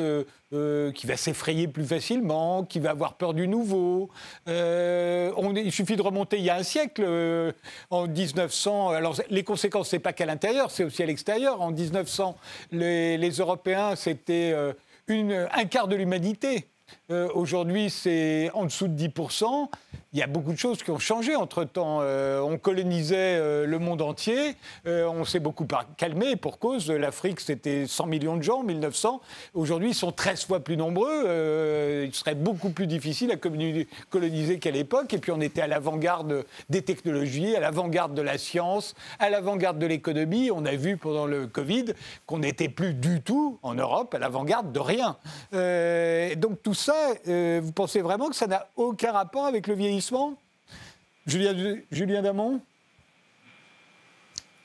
Qui va s'effrayer plus facilement, qui va avoir peur du nouveau. On, il suffit de remonter il y a un siècle, en 1900. Alors les conséquences, c'est pas qu'à l'intérieur, c'est aussi à l'extérieur. En 1900, les Européens, c'était euh, un quart de l'humanité. Euh, aujourd'hui, c'est en dessous de 10% il y a beaucoup de choses qui ont changé entre-temps. Euh, on colonisait euh, le monde entier, on s'est beaucoup calmé pour cause. L'Afrique, c'était 100 millions de gens en 1900. Aujourd'hui, ils sont 13 fois plus nombreux. il serait beaucoup plus difficile à coloniser qu'à l'époque. Et puis, on était à l'avant-garde des technologies, à l'avant-garde de la science, à l'avant-garde de l'économie. On a vu pendant le Covid qu'on n'était plus du tout en Europe à l'avant-garde de rien. donc, tout ça, vous pensez vraiment que ça n'a aucun rapport avec le vieillissement? Julien, Julien Damon?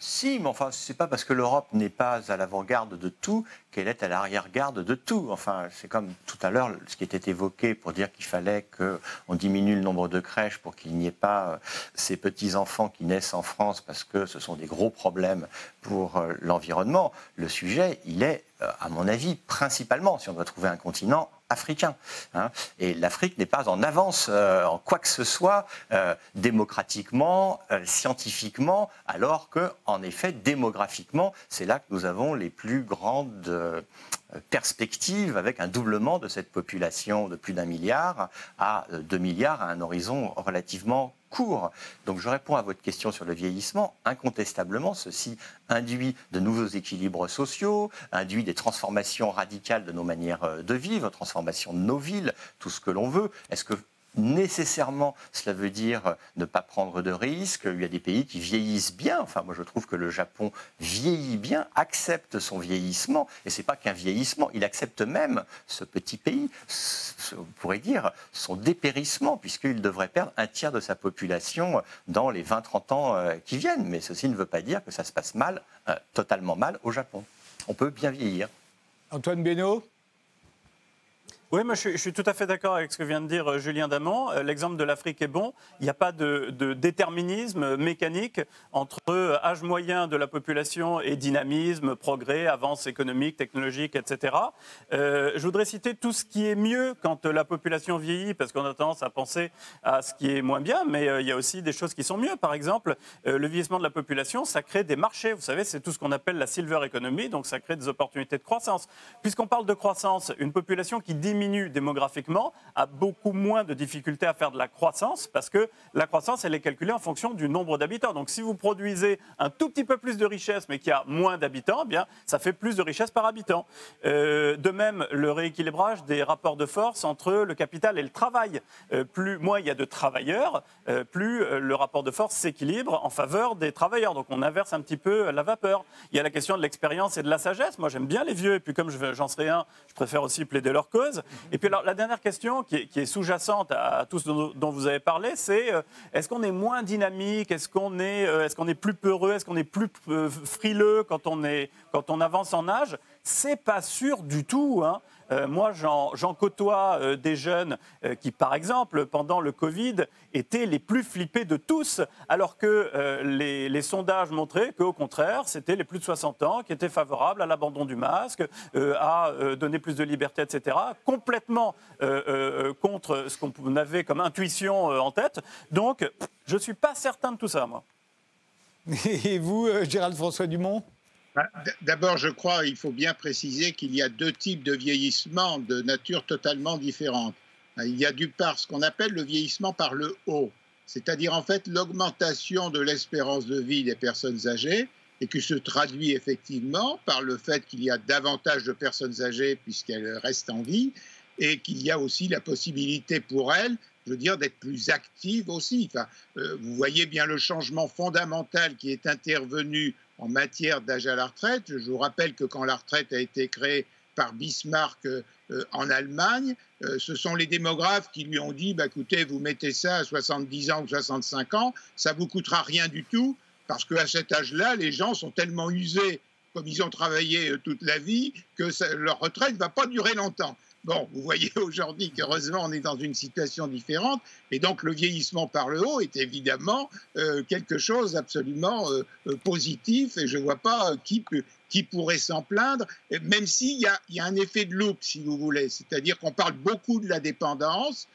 Si, mais enfin, c'est pas parce que l'Europe n'est pas à l'avant-garde de tout qu'elle est à l'arrière-garde de tout. Enfin, c'est comme tout à l'heure ce qui était évoqué pour dire qu'il fallait qu'on diminue le nombre de crèches pour qu'il n'y ait pas euh, ces petits-enfants qui naissent en France parce que ce sont des gros problèmes pour euh, l'environnement. Le sujet, il est, euh, à mon avis, principalement, si on doit trouver un continent, africain. Hein. Et l'Afrique n'est pas en avance euh, en quoi que ce soit, euh, démocratiquement, euh, scientifiquement, alors que, en effet, démographiquement, c'est là que nous avons les plus grandes perspectives avec un doublement de cette population de plus d'un milliard à deux milliards à un horizon relativement donc je réponds à votre question sur le vieillissement. Incontestablement, ceci induit de nouveaux équilibres sociaux, induit des transformations radicales de nos manières euh, de vivre, transformations de nos villes, tout ce que l'on veut. Est-ce que nécessairement, cela veut dire ne pas prendre de risques. Il y a des pays qui vieillissent bien. Enfin, moi, je trouve que le Japon vieillit bien, accepte son vieillissement. Et c'est pas qu'un vieillissement, il accepte même ce petit pays, on pourrait dire, son dépérissement, puisqu'il devrait perdre un tiers de sa population dans les 20-30 ans euh, qui viennent. Mais ceci ne veut pas dire que ça se passe mal, euh, totalement mal au Japon. On peut bien vieillir. Antoine Benoît Oui, moi je suis, tout à fait d'accord avec ce que vient de dire euh, Julien Damant. Euh, l'exemple de l'Afrique est bon. Il n'y a pas de, déterminisme mécanique entre euh, âge moyen de la population et dynamisme, progrès, avance économique, technologique, etc. je voudrais citer tout ce qui est mieux quand la population vieillit, parce qu'on a tendance à penser à ce qui est moins bien, mais il y a aussi des choses qui sont mieux. Par exemple, le vieillissement de la population, ça crée des marchés. Vous savez, c'est tout ce qu'on appelle la silver economy, donc ça crée des opportunités de croissance. Puisqu'on parle de croissance, une population qui diminue diminue démographiquement a beaucoup moins de difficultés à faire de la croissance parce que la croissance, elle est calculée en fonction du nombre d'habitants. Donc si vous produisez un tout petit peu plus de richesse mais qui a moins d'habitants, eh bien ça fait plus de richesse par habitant. Euh, de même, le rééquilibrage des rapports de force entre le capital et le travail. Euh, plus moins il y a de travailleurs, euh, plus le rapport de force s'équilibre en faveur des travailleurs. Donc on inverse un petit peu la vapeur. Il y a la question de l'expérience et de la sagesse. Moi j'aime bien les vieux et puis comme j'en serai un, je préfère aussi plaider leur cause. Et puis alors, la dernière question qui est, sous-jacente à, tout ce dont, vous avez parlé, c'est euh, est-ce qu'on est moins dynamique? Est-ce qu'on euh, est, plus peureux? Est-ce qu'on est plus euh, frileux quand on, est, quand on avance en âge? C'est pas sûr du tout. Hein. Euh, moi, j'en côtoie euh, des jeunes euh, qui, par exemple, pendant le Covid, étaient les plus flippés de tous, alors que les, sondages montraient qu'au contraire, c'était les plus de 60 ans qui étaient favorables à l'abandon du masque, à donner plus de liberté, etc., complètement contre ce qu'on avait comme intuition en tête. Donc, je ne suis pas certain de tout ça, moi. Et vous, Gérald François Dumont? D'abord, je crois qu'il faut bien préciser qu'il y a deux types de vieillissement de nature totalement différente. Il y a du part ce qu'on appelle le vieillissement par le haut, c'est-à-dire en fait l'augmentation de l'espérance de vie des personnes âgées et qui se traduit effectivement par le fait qu'il y a davantage de personnes âgées puisqu'elles restent en vie et qu'il y a aussi la possibilité pour elles je veux dire, d'être plus actives aussi. Enfin, euh, vous voyez bien le changement fondamental qui est intervenu en matière d'âge à la retraite. Je vous rappelle que quand la retraite a été créée par Bismarck euh, en Allemagne, euh, ce sont les démographes qui lui ont dit bah, écoutez, vous mettez ça à 70 ans ou 65 ans, ça vous coûtera rien du tout, parce qu'à cet âge-là, les gens sont tellement usés, comme ils ont travaillé euh, toute la vie, que leur retraite ne va pas durer longtemps. Bon, vous voyez aujourd'hui qu'heureusement, on est dans une situation différente. Et donc, le vieillissement par le haut est évidemment euh, quelque chose d'absolument euh, euh, positif. Et je ne vois pas qui, pourrait s'en plaindre, même s'il y a, y a un effet de loupe, si vous voulez. C'est-à-dire qu'on parle beaucoup de la dépendance,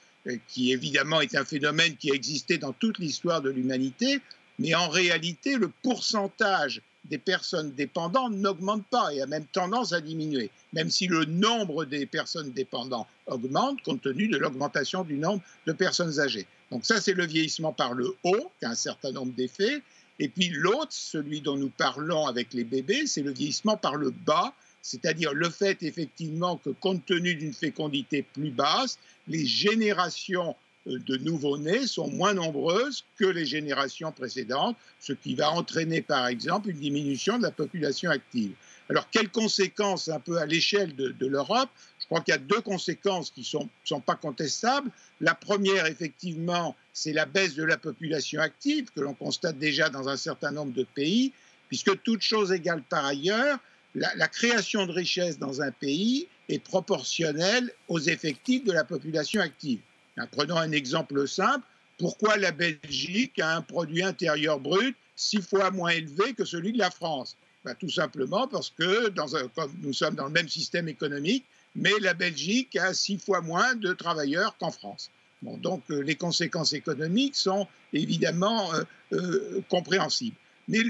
qui évidemment est un phénomène qui a existé dans toute l'histoire de l'humanité. Mais en réalité, le pourcentage des personnes dépendantes n'augmente pas et a même tendance à diminuer, même si le nombre des personnes dépendantes augmente compte tenu de l'augmentation du nombre de personnes âgées. Donc ça, c'est le vieillissement par le haut, qui a un certain nombre d'effets. Et puis l'autre, celui dont nous parlons avec les bébés, c'est le vieillissement par le bas, c'est-à-dire le fait effectivement que compte tenu d'une fécondité plus basse, les générations de nouveau-nés sont moins nombreuses que les générations précédentes, ce qui va entraîner par exemple une diminution de la population active. Alors quelles conséquences un peu à l'échelle de, l'Europe Je crois qu'il y a deux conséquences qui ne sont, pas contestables. La première, effectivement, c'est la baisse de la population active que l'on constate déjà dans un certain nombre de pays, puisque toute chose égale par ailleurs, la, la création de richesse dans un pays est proportionnelle aux effectifs de la population active. Prenons un exemple simple. Pourquoi la Belgique a un produit intérieur brut six fois moins élevé que celui de la France? Ben, Tout simplement parce que comme nous sommes dans le même système économique, mais la Belgique a six fois moins de travailleurs qu'en France. Donc euh, les conséquences économiques sont évidemment euh, euh, compréhensibles. Mais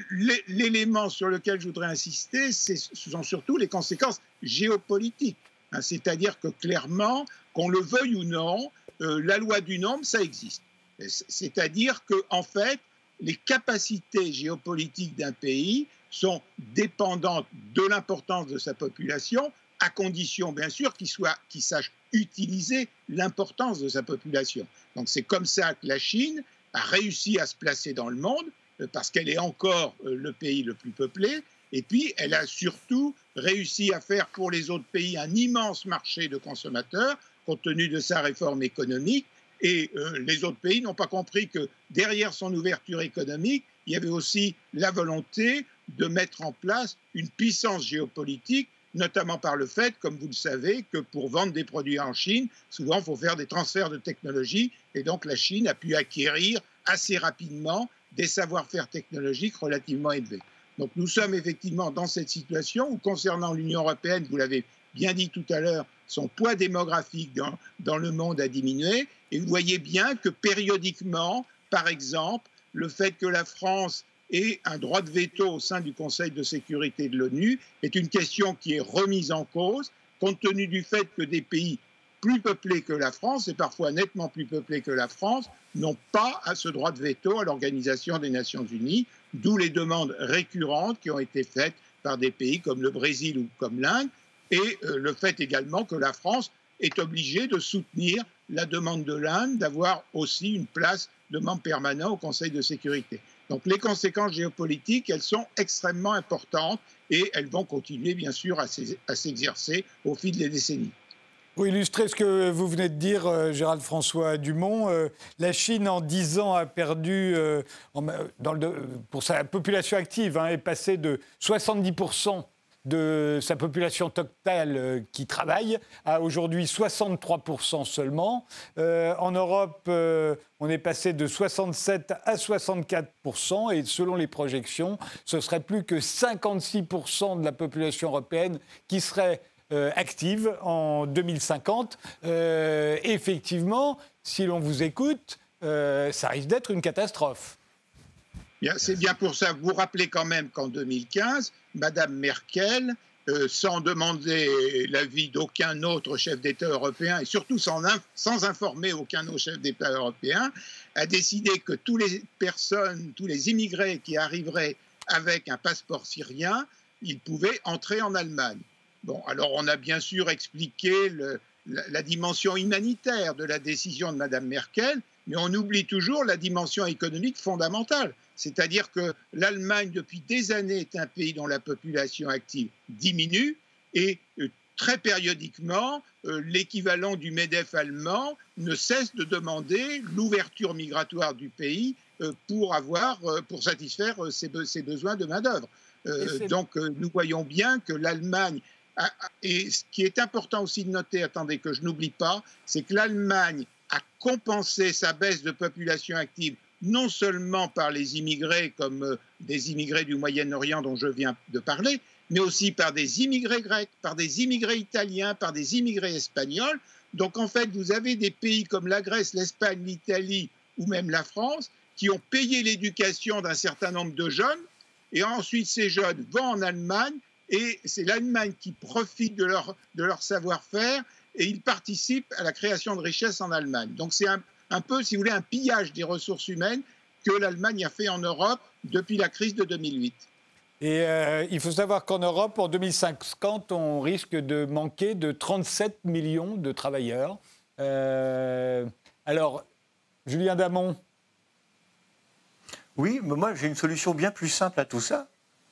l'élément sur lequel je voudrais insister, ce sont surtout les conséquences géopolitiques. Hein. C'est-à-dire que clairement, qu'on le veuille ou non, euh, la loi du nombre, ça existe. C'est-à-dire que, en fait, les capacités géopolitiques d'un pays sont dépendantes de l'importance de sa population, à condition, bien sûr, qu'il sache utiliser l'importance de sa population. Donc, c'est comme ça que la Chine a réussi à se placer dans le monde, euh, parce qu'elle est encore euh, le pays le plus peuplé, et puis elle a surtout réussi à faire pour les autres pays un immense marché de consommateurs compte tenu de sa réforme économique. Et euh, les autres pays n'ont pas compris que derrière son ouverture économique, il y avait aussi la volonté de mettre en place une puissance géopolitique notamment par le fait, comme vous le savez, que pour vendre des produits en Chine, souvent il faut faire des transferts de technologie, et donc la Chine a pu acquérir assez rapidement des savoir-faire technologiques relativement élevés. Donc nous sommes effectivement dans cette situation où, concernant l'Union européenne, vous l'avez bien dit tout à l'heure, son poids démographique dans, le monde a diminué, et vous voyez bien que périodiquement, par exemple, le fait que la France ait un droit de veto au sein du Conseil de sécurité de l'ONU est une question qui est remise en cause, compte tenu du fait que des pays plus peuplés que la France, et parfois nettement plus peuplés que la France, n'ont pas ce droit de veto à l'Organisation des Nations Unies, d'où les demandes récurrentes qui ont été faites par des pays comme le Brésil ou comme l'Inde, et euh, le fait également que la France est obligée de soutenir la demande de l'Inde d'avoir aussi une place de membre permanent au Conseil de sécurité. Donc les conséquences géopolitiques, elles sont extrêmement importantes et elles vont continuer bien sûr à s'exercer au fil des décennies. Pour illustrer ce que vous venez de dire, euh, Gérald François Dumont, euh, la Chine en 10 ans a perdu, pour sa population active, hein, est passée de 70% de sa population totale euh, qui travaille à aujourd'hui 63% seulement. Euh, en Europe, euh, on est passé de 67 à 64% et selon les projections, ce serait plus que 56% de la population européenne qui serait active en 2050. effectivement, si l'on vous écoute, ça risque d'être une catastrophe. C'est bien pour ça. Vous vous rappelez quand même qu'en 2015, Madame Merkel, euh, sans demander l'avis d'aucun autre chef d'État européen et surtout sans, sans, informer aucun autre chef d'État européen, a décidé que toutes les personnes, tous les immigrés qui arriveraient avec un passeport syrien, ils pouvaient entrer en Allemagne. Bon, alors on a bien sûr expliqué la, la, dimension humanitaire de la décision de Madame Merkel, mais on oublie toujours la dimension économique fondamentale. C'est-à-dire que l'Allemagne, depuis des années, est un pays dont la population active diminue et euh, très périodiquement, euh, l'équivalent du MEDEF allemand ne cesse de demander l'ouverture migratoire du pays euh, pour, avoir, pour satisfaire ses, ses besoins de main-d'œuvre. donc nous voyons bien que l'Allemagne et ce qui est important aussi de noter, attendez que je n'oublie pas, c'est que l'Allemagne a compensé sa baisse de population active non seulement par les immigrés comme euh, des immigrés du Moyen-Orient dont je viens de parler, mais aussi par des immigrés grecs, par des immigrés italiens, par des immigrés espagnols. Donc en fait, vous avez des pays comme la Grèce, l'Espagne, l'Italie ou même la France qui ont payé l'éducation d'un certain nombre de jeunes, et ensuite ces jeunes vont en Allemagne, et c'est l'Allemagne qui profite de leur, de leur savoir-faire, et ils participent à la création de richesses en Allemagne. Donc c'est un, un peu, si vous voulez, un pillage des ressources humaines que l'Allemagne a fait en Europe depuis la crise de 2008. Et euh, il faut savoir qu'en Europe, en 2050, on risque de manquer de 37 millions de travailleurs. Euh, alors, Julien Damon Oui, mais moi j'ai une solution bien plus simple à tout ça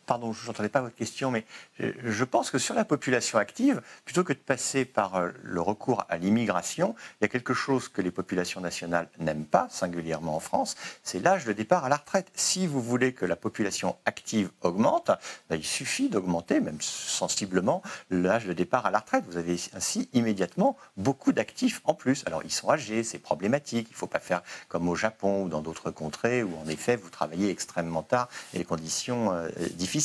pardon, je n'entendais pas votre question, mais je pense que sur la population active, plutôt que de passer par euh, le recours à l'immigration, il y a quelque chose que les populations nationales n'aiment pas, singulièrement en France, c'est l'âge de départ à la retraite. Si vous voulez que la population active augmente, ben, il suffit d'augmenter, même sensiblement, l'âge de départ à la retraite. Vous avez ainsi immédiatement beaucoup d'actifs en plus. Alors ils sont âgés, c'est problématique, il ne faut pas faire comme au Japon ou dans d'autres contrées où en effet vous travaillez extrêmement tard et les conditions euh, difficiles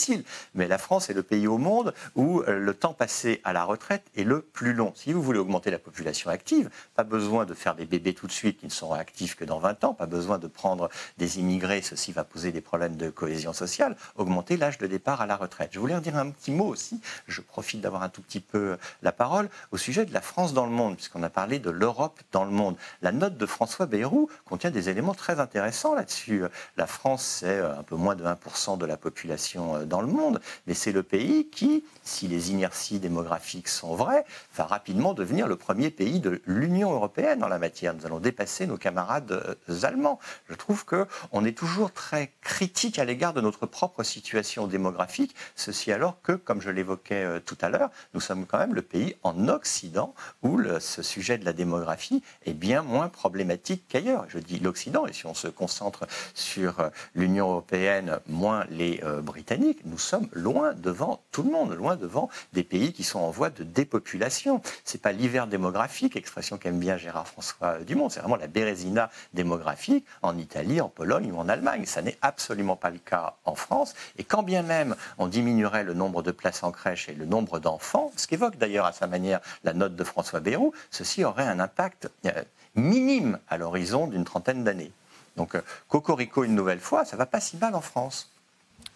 mais la France est le pays au monde où euh, le temps passé à la retraite est le plus long. Si vous voulez augmenter la population active, pas besoin de faire des bébés tout de suite qui ne seront actifs que dans 20 ans, pas besoin de prendre des immigrés, ceci va poser des problèmes de cohésion sociale, augmenter l'âge de départ à la retraite. Je voulais en dire un petit mot aussi, je profite d'avoir un tout petit peu euh, la parole, au sujet de la France dans le monde, puisqu'on a parlé de l'Europe dans le monde. La note de François Bayrou contient des éléments très intéressants là-dessus. La France, c'est euh, un peu moins de 1% de la population dans le monde, mais c'est le pays qui, si les inerties démographiques sont vraies, va rapidement devenir le premier pays de l'Union européenne en la matière. Nous allons dépasser nos camarades euh, allemands. Je trouve qu'on est toujours très critique à l'égard de notre propre situation démographique, ceci alors que, comme je l'évoquais euh, tout à l'heure, nous sommes quand même le pays en Occident où ce sujet de la démographie est bien moins problématique qu'ailleurs. Je dis l'Occident, et si on se concentre sur euh, l'Union européenne, moins les Britanniques, nous sommes loin devant tout le monde, loin devant des pays qui sont en voie de dépopulation. C'est pas l'hiver démographique, expression qu'aime bien Gérard François Dumont, c'est vraiment la bérésina démographique en Italie, en Pologne ou en Allemagne. Ça n'est absolument pas le cas en France. Et quand bien même on diminuerait le nombre de places en crèche et le nombre d'enfants, ce qu'évoque d'ailleurs à sa manière la note de François Bayrou, ceci aurait un impact euh, minime à l'horizon d'une trentaine d'années. Donc, euh, Cocorico une nouvelle fois, ça va pas si mal en France.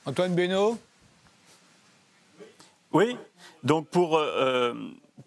Antoine Benoît Oui, donc pour, euh,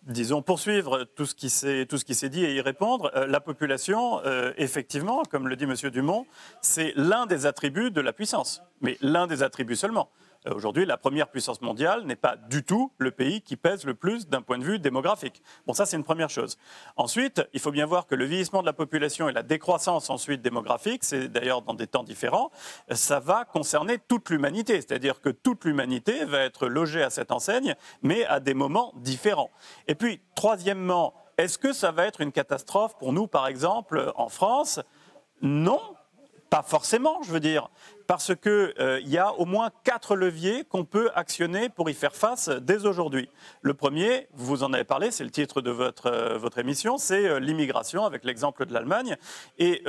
disons, poursuivre tout ce qui s'est dit et y répondre, la population, effectivement, comme le dit M. Dumont, c'est l'un des attributs de la puissance, mais l'un des attributs seulement. Euh, aujourd'hui, la première puissance mondiale n'est pas du tout le pays qui pèse le plus d'un point de vue démographique. Bon, ça, c'est une première chose. Ensuite, il faut bien voir que le vieillissement de la population et la décroissance ensuite démographique, c'est d'ailleurs dans des temps différents, ça va concerner toute l'humanité. C'est-à-dire que toute l'humanité va être logée à cette enseigne, mais à des moments différents. Et puis, troisièmement, est-ce que ça va être une catastrophe pour nous, par exemple, en France? Non, pas forcément, je veux dire parce qu'il euh, y a au moins quatre leviers qu'on peut actionner pour y faire face dès aujourd'hui. Le premier, vous en avez parlé, c'est le titre de votre, euh, votre émission, c'est euh, l'immigration, avec l'exemple de l'Allemagne. Et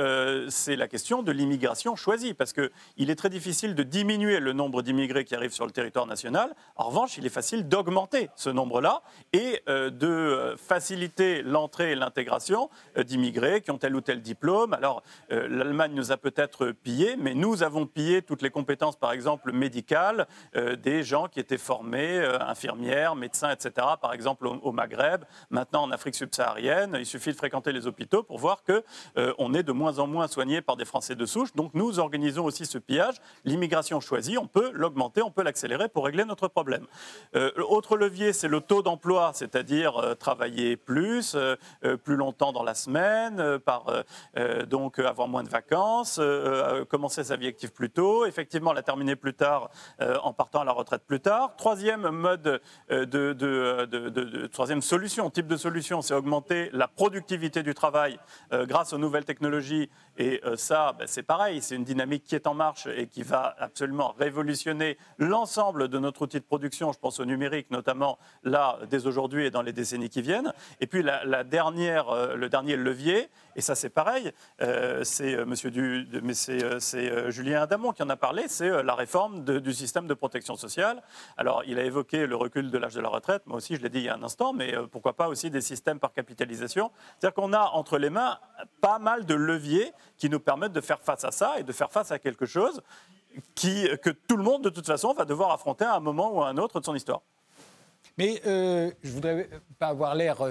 c'est la question de l'immigration choisie, parce qu'il est très difficile de diminuer le nombre d'immigrés qui arrivent sur le territoire national. En revanche, il est facile d'augmenter ce nombre-là et de faciliter l'entrée et l'intégration d'immigrés qui ont tel ou tel diplôme. Alors, l'Allemagne nous a peut-être pillé, mais nous avons pillé toutes les compétences, par exemple médicales, euh, des gens qui étaient formés, euh, infirmières, médecins, etc., par exemple au, Maghreb, maintenant en Afrique subsaharienne. Il suffit de fréquenter les hôpitaux pour voir que euh, on est de moins en moins soigné par des Français de souche. Donc nous organisons aussi ce pillage. L'immigration choisie, on peut l'augmenter, on peut l'accélérer pour régler notre problème. autre levier, c'est le taux d'emploi, c'est-à-dire travailler plus, plus longtemps dans la semaine, donc avoir moins de vacances, commencer sa vie active plus tôt effectivement la terminer plus tard euh, en partant à la retraite plus tard. Troisième mode euh, de, troisième solution, type de solution, c'est augmenter la productivité du travail euh, grâce aux nouvelles technologies. Et ça, ben, c'est pareil, c'est une dynamique qui est en marche et qui va absolument révolutionner l'ensemble de notre outil de production. Je pense au numérique, notamment là, dès aujourd'hui et dans les décennies qui viennent. Et puis la, dernière, le dernier levier, et ça c'est pareil, c'est du, mais c'est Julien Adamon qui en a parlé, c'est euh, la réforme du système de protection sociale. Alors, il a évoqué le recul de l'âge de la retraite, moi aussi je l'ai dit il y a un instant, mais euh, pourquoi pas aussi des systèmes par capitalisation. C'est-à-dire qu'on a entre les mains pas mal de leviers qui nous permettent de faire face à ça et de faire face à quelque chose qui, que tout le monde, de toute façon, va devoir affronter à un moment ou à un autre de son histoire. Mais euh, je voudrais pas avoir l'air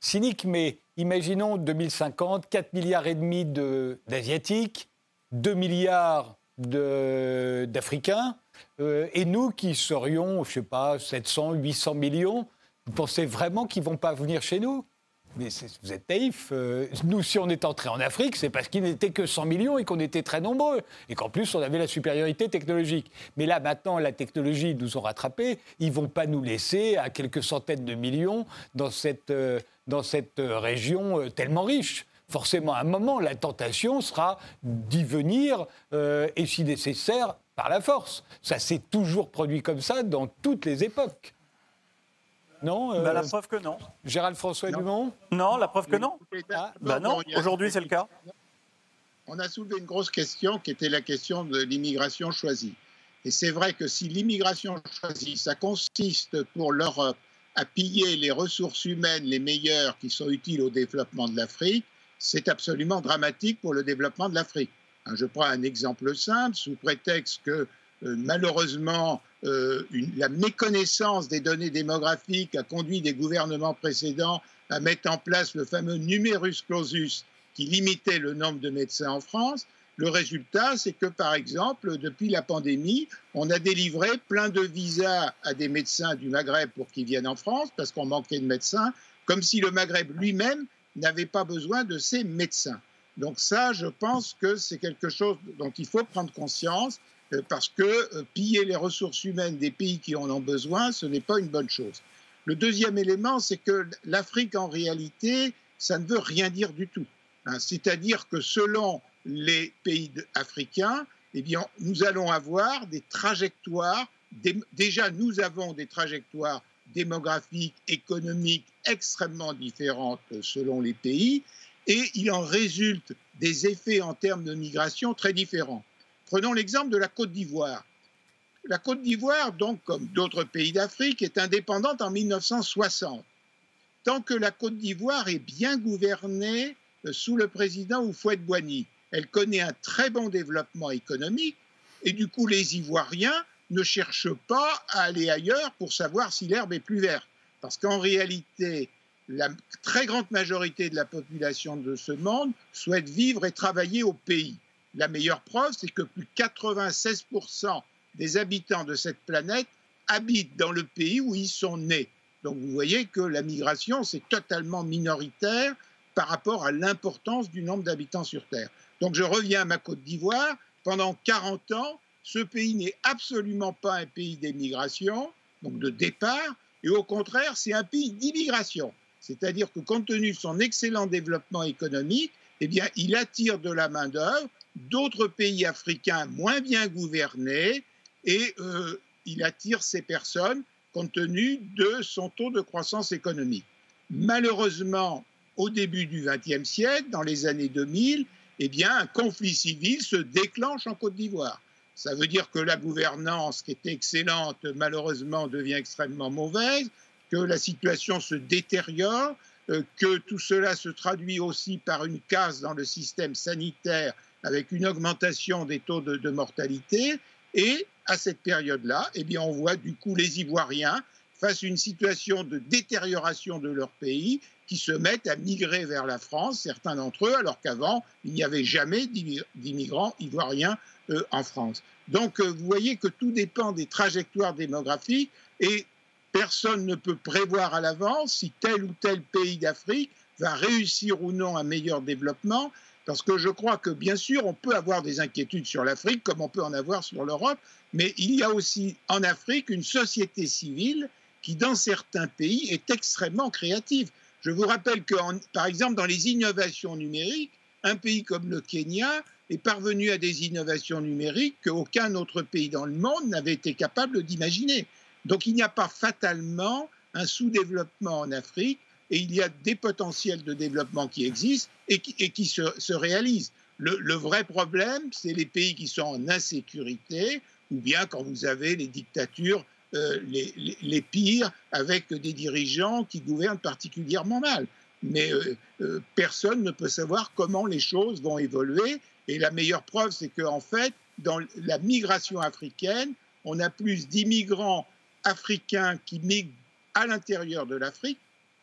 cynique, mais imaginons 2050, 4 milliards et demi d'Asiatiques, 2 milliards d'Africains, euh, et nous qui serions, je sais pas, 700, 800 millions, vous pensez vraiment qu'ils vont pas venir chez nous? Mais vous êtes naïf. Euh, nous, si on est entré en Afrique, c'est parce qu'il n'était que 100 millions et qu'on était très nombreux. Et qu'en plus, on avait la supériorité technologique. Mais là, maintenant, la technologie nous a rattrapés. Ils ne vont pas nous laisser à quelques centaines de millions dans cette, euh, dans cette région tellement riche forcément, à un moment, la tentation sera d'y venir, euh, et si nécessaire, par la force. Ça s'est toujours produit comme ça dans toutes les époques. Non euh, bah, La preuve que non. Gérald François Dumont Non, la preuve que non. Ah, bah non, aujourd'hui c'est le cas. On a soulevé une grosse question qui était la question de l'immigration choisie. Et c'est vrai que si l'immigration choisie, ça consiste pour l'Europe à piller les ressources humaines les meilleures qui sont utiles au développement de l'Afrique, c'est absolument dramatique pour le développement de l'Afrique. Hein, je prends un exemple simple, sous prétexte que euh, malheureusement euh, la méconnaissance des données démographiques a conduit des gouvernements précédents à mettre en place le fameux numerus clausus qui limitait le nombre de médecins en France. Le résultat, c'est que, par exemple, depuis la pandémie, on a délivré plein de visas à des médecins du Maghreb pour qu'ils viennent en France, parce qu'on manquait de médecins, comme si le Maghreb lui-même n'avait pas besoin de ces médecins. Donc ça, je pense que c'est quelque chose dont il faut prendre conscience parce que euh, piller les ressources humaines des pays qui en ont besoin, ce n'est pas une bonne chose. Le deuxième élément, c'est que l'Afrique, en réalité, ça ne veut rien dire du tout. Hein. C'est-à-dire que selon les pays africains, eh bien, nous allons avoir des trajectoires déjà, nous avons des trajectoires démographiques, économiques extrêmement différentes selon les pays, et il en résulte des effets en termes de migration très différents. Prenons l'exemple de la Côte d'Ivoire. La Côte d'Ivoire, donc comme d'autres pays d'Afrique, est indépendante en 1960. Tant que la Côte d'Ivoire est bien gouvernée euh, sous le président Houphouët-Boigny, elle connaît un très bon développement économique, et du coup les Ivoiriens ne cherchent pas à aller ailleurs pour savoir si l'herbe est plus verte. Parce qu'en réalité, la très grande majorité de la population de ce monde souhaite vivre et travailler au pays. La meilleure preuve, c'est que plus de 96% des habitants de cette planète habitent dans le pays où ils sont nés. Donc vous voyez que la migration, c'est totalement minoritaire par rapport à l'importance du nombre d'habitants sur Terre. Donc je reviens à ma Côte d'Ivoire. Pendant 40 ans, ce pays n'est absolument pas un pays d'émigration, donc de départ, et au contraire, c'est un pays d'immigration. C'est-à-dire que compte tenu de son excellent développement économique, eh bien, il attire de la main-d'œuvre d'autres pays africains moins bien gouvernés et euh, il attire ces personnes compte tenu de son taux de croissance économique. Malheureusement, au début du XXe siècle, dans les années 2000, eh bien, un conflit civil se déclenche en Côte d'Ivoire. Ça veut dire que la gouvernance, qui était excellente, malheureusement devient extrêmement mauvaise, que la situation se détériore, euh, que tout cela se traduit aussi par une casse dans le système sanitaire avec une augmentation des taux de, mortalité. Et à cette période-là, eh bien, on voit du coup les Ivoiriens face à une situation de détérioration de leur pays qui se mettent à migrer vers la France, certains d'entre eux, alors qu'avant, il n'y avait jamais d'immigrants ivoiriens euh, en France. Donc, euh, vous voyez que tout dépend des trajectoires démographiques et personne ne peut prévoir à l'avance si tel ou tel pays d'Afrique va réussir ou non un meilleur développement. Parce que je crois que, bien sûr, on peut avoir des inquiétudes sur l'Afrique, comme on peut en avoir sur l'Europe, mais il y a aussi en Afrique une société civile qui, dans certains pays, est extrêmement créative. Je vous rappelle que, par exemple, dans les innovations numériques, un pays comme le Kenya est parvenu à des innovations numériques qu'aucun autre pays dans le monde n'avait été capable d'imaginer. Donc il n'y a pas fatalement un sous-développement en Afrique et il y a des potentiels de développement qui existent et qui, se, réalisent. Le, vrai problème, c'est les pays qui sont en insécurité ou bien quand vous avez les dictatures euh, les, pires avec des dirigeants qui gouvernent particulièrement mal. Mais euh, euh, personne ne peut savoir comment les choses vont évoluer. Et la meilleure preuve, c'est qu'en fait, dans la migration africaine, on a plus d'immigrants africains qui migrent à l'intérieur de l'Afrique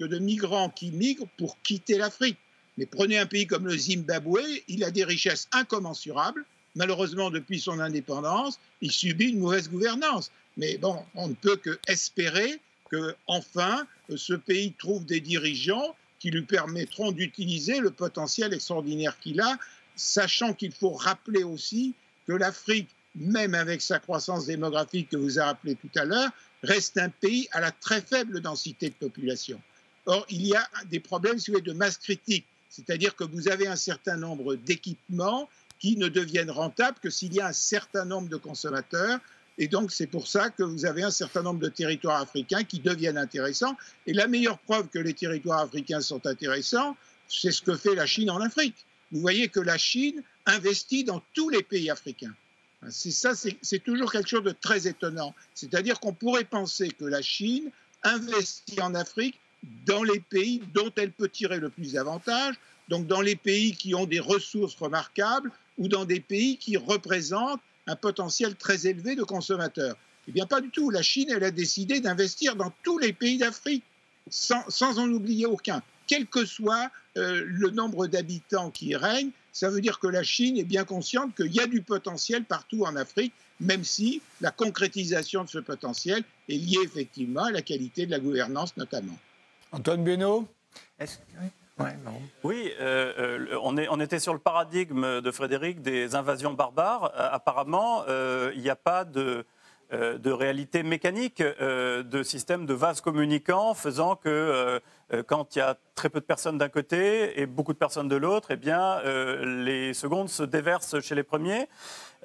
de migrants qui migrent pour quitter l'Afrique. Mais prenez un pays comme le Zimbabwe, il a des richesses incommensurables. Malheureusement, depuis son indépendance, il subit une mauvaise gouvernance. Mais bon, on ne peut que espérer que enfin ce pays trouve des dirigeants qui lui permettront d'utiliser le potentiel extraordinaire qu'il a, sachant qu'il faut rappeler aussi que l'Afrique, même avec sa croissance démographique que vous avez rappelé tout à l'heure, reste un pays à la très faible densité de population. Or, il y a des problèmes de masse critique, c'est-à-dire que vous avez un certain nombre d'équipements qui ne deviennent rentables que s'il y a un certain nombre de consommateurs. Et donc, c'est pour ça que vous avez un certain nombre de territoires africains qui deviennent intéressants. Et la meilleure preuve que les territoires africains sont intéressants, c'est ce que fait la Chine en Afrique. Vous voyez que la Chine investit dans tous les pays africains. C'est ça, c'est toujours quelque chose de très étonnant. C'est-à-dire qu'on pourrait penser que la Chine investit en Afrique dans les pays dont elle peut tirer le plus d'avantages, donc dans les pays qui ont des ressources remarquables ou dans des pays qui représentent un potentiel très élevé de consommateurs. Eh bien, pas du tout. La Chine, elle a décidé d'investir dans tous les pays d'Afrique, sans, en oublier aucun, quel que soit euh, le nombre d'habitants qui règne. Ça veut dire que la Chine est bien consciente qu'il y a du potentiel partout en Afrique, même si la concrétisation de ce potentiel est liée effectivement à la qualité de la gouvernance notamment. Antoine Benoît oui, euh, euh, on, est, on, était sur le paradigme de Frédéric des invasions barbares. Euh, apparemment, il n'y a pas de, de réalité mécanique de système de vases communicants faisant que quand il y a très peu de personnes d'un côté et beaucoup de personnes de l'autre, eh bien, les secondes se déversent chez les premiers.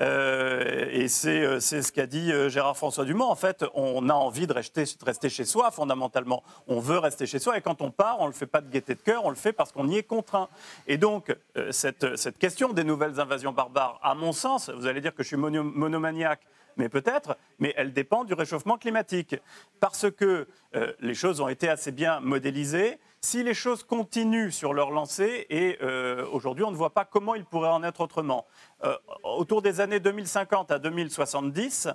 Euh, et c'est ce qu'a dit Gérard-François Dumont. En fait, on a envie de rester, rester chez soi, fondamentalement. On veut rester chez soi. Et quand on part, on ne le fait pas de gaieté de cœur, on le fait parce qu'on y est contraint. Et donc, cette, cette question des nouvelles invasions barbares, à mon sens, vous allez dire que je suis monomaniaque, mais peut-être, mais elle dépend du réchauffement climatique. Parce que euh, les choses ont été assez bien modélisées. Si les choses continuent sur leur lancée, et euh, aujourd'hui on ne voit pas comment il pourrait en être autrement, euh, autour des années 2050 à 2070,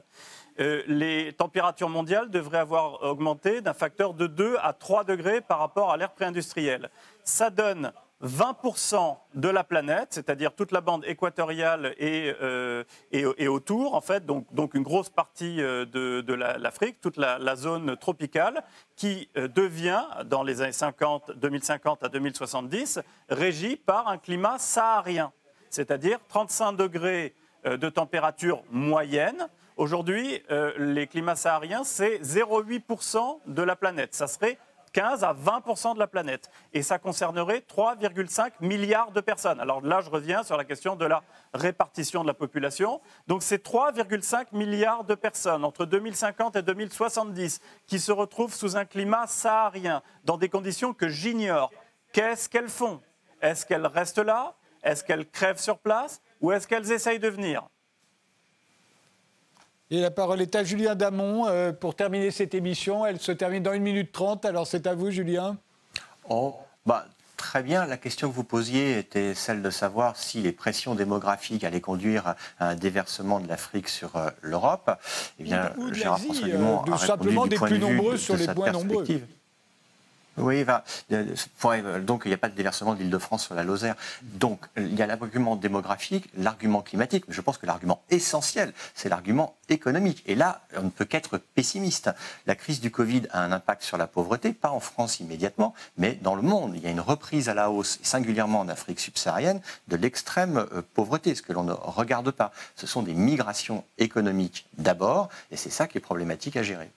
les températures mondiales devraient avoir augmenté d'un facteur de 2 à 3 degrés par rapport à l'ère pré-industrielle. Ça donne 20% de la planète, c'est-à-dire toute la bande équatoriale et, euh, et, autour, en fait, donc, donc une grosse partie euh, de, de l'Afrique, toute la, zone tropicale, qui euh, devient, dans les années 50, 2050 à 2070, régie par un climat saharien, c'est-à-dire 35 degrés de température moyenne. Aujourd'hui, les climats sahariens, c'est 0,8% de la planète. Ça serait 15 à 20% de la planète. Et ça concernerait 3,5 milliards de personnes. Alors là, je reviens sur la question de la répartition de la population. Donc c'est 3,5 milliards de personnes entre 2050 et 2070 qui se retrouvent sous un climat saharien, dans des conditions que j'ignore. Qu'est-ce qu'elles font? Est-ce qu'elles restent là? Est-ce qu'elles crèvent sur place? Ou est-ce qu'elles essayent de venir? Et la parole est à Julien Damon euh, pour terminer cette émission. Elle se termine dans 1 minute 30. Alors c'est à vous, Julien. Oh, bah, Très bien. La question que vous posiez était celle de savoir si les pressions démographiques allaient conduire à un déversement de l'Afrique sur euh, l'Europe. Eh bien, Gérard François Dumont euh, a simplement des plus nombreux sur les moins nombreux. Oui, donc il n'y a pas de déversement de l'Île-de-France sur la Lozère. Donc il y a l'argument démographique, l'argument climatique, mais je pense que l'argument essentiel, c'est l'argument économique. Et là, on ne peut qu'être pessimiste. La crise du Covid a un impact sur la pauvreté, pas en France immédiatement, mais dans le monde. Il y a une reprise à la hausse, singulièrement en Afrique subsaharienne, de l'extrême euh, pauvreté, ce que l'on ne regarde pas. Ce sont des migrations économiques d'abord, et c'est ça qui est problématique à gérer.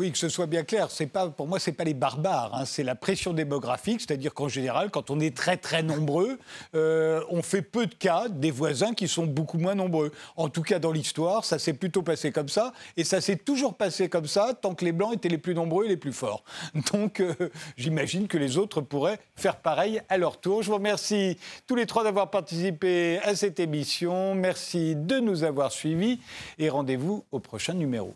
Oui, que ce soit bien clair, c'est pas, pour moi, ce n'est pas les barbares, hein. c'est la pression démographique, c'est-à-dire qu'en général, quand on est très très nombreux, euh, on fait peu de cas des voisins qui sont beaucoup moins nombreux. En tout cas, dans l'histoire, ça s'est plutôt passé comme ça, et ça s'est toujours passé comme ça tant que les Blancs étaient les plus nombreux et les plus forts. Donc, euh, j'imagine que les autres pourraient faire pareil à leur tour. Je vous remercie tous les trois d'avoir participé à cette émission. Merci de nous avoir suivis, et rendez-vous au prochain numéro.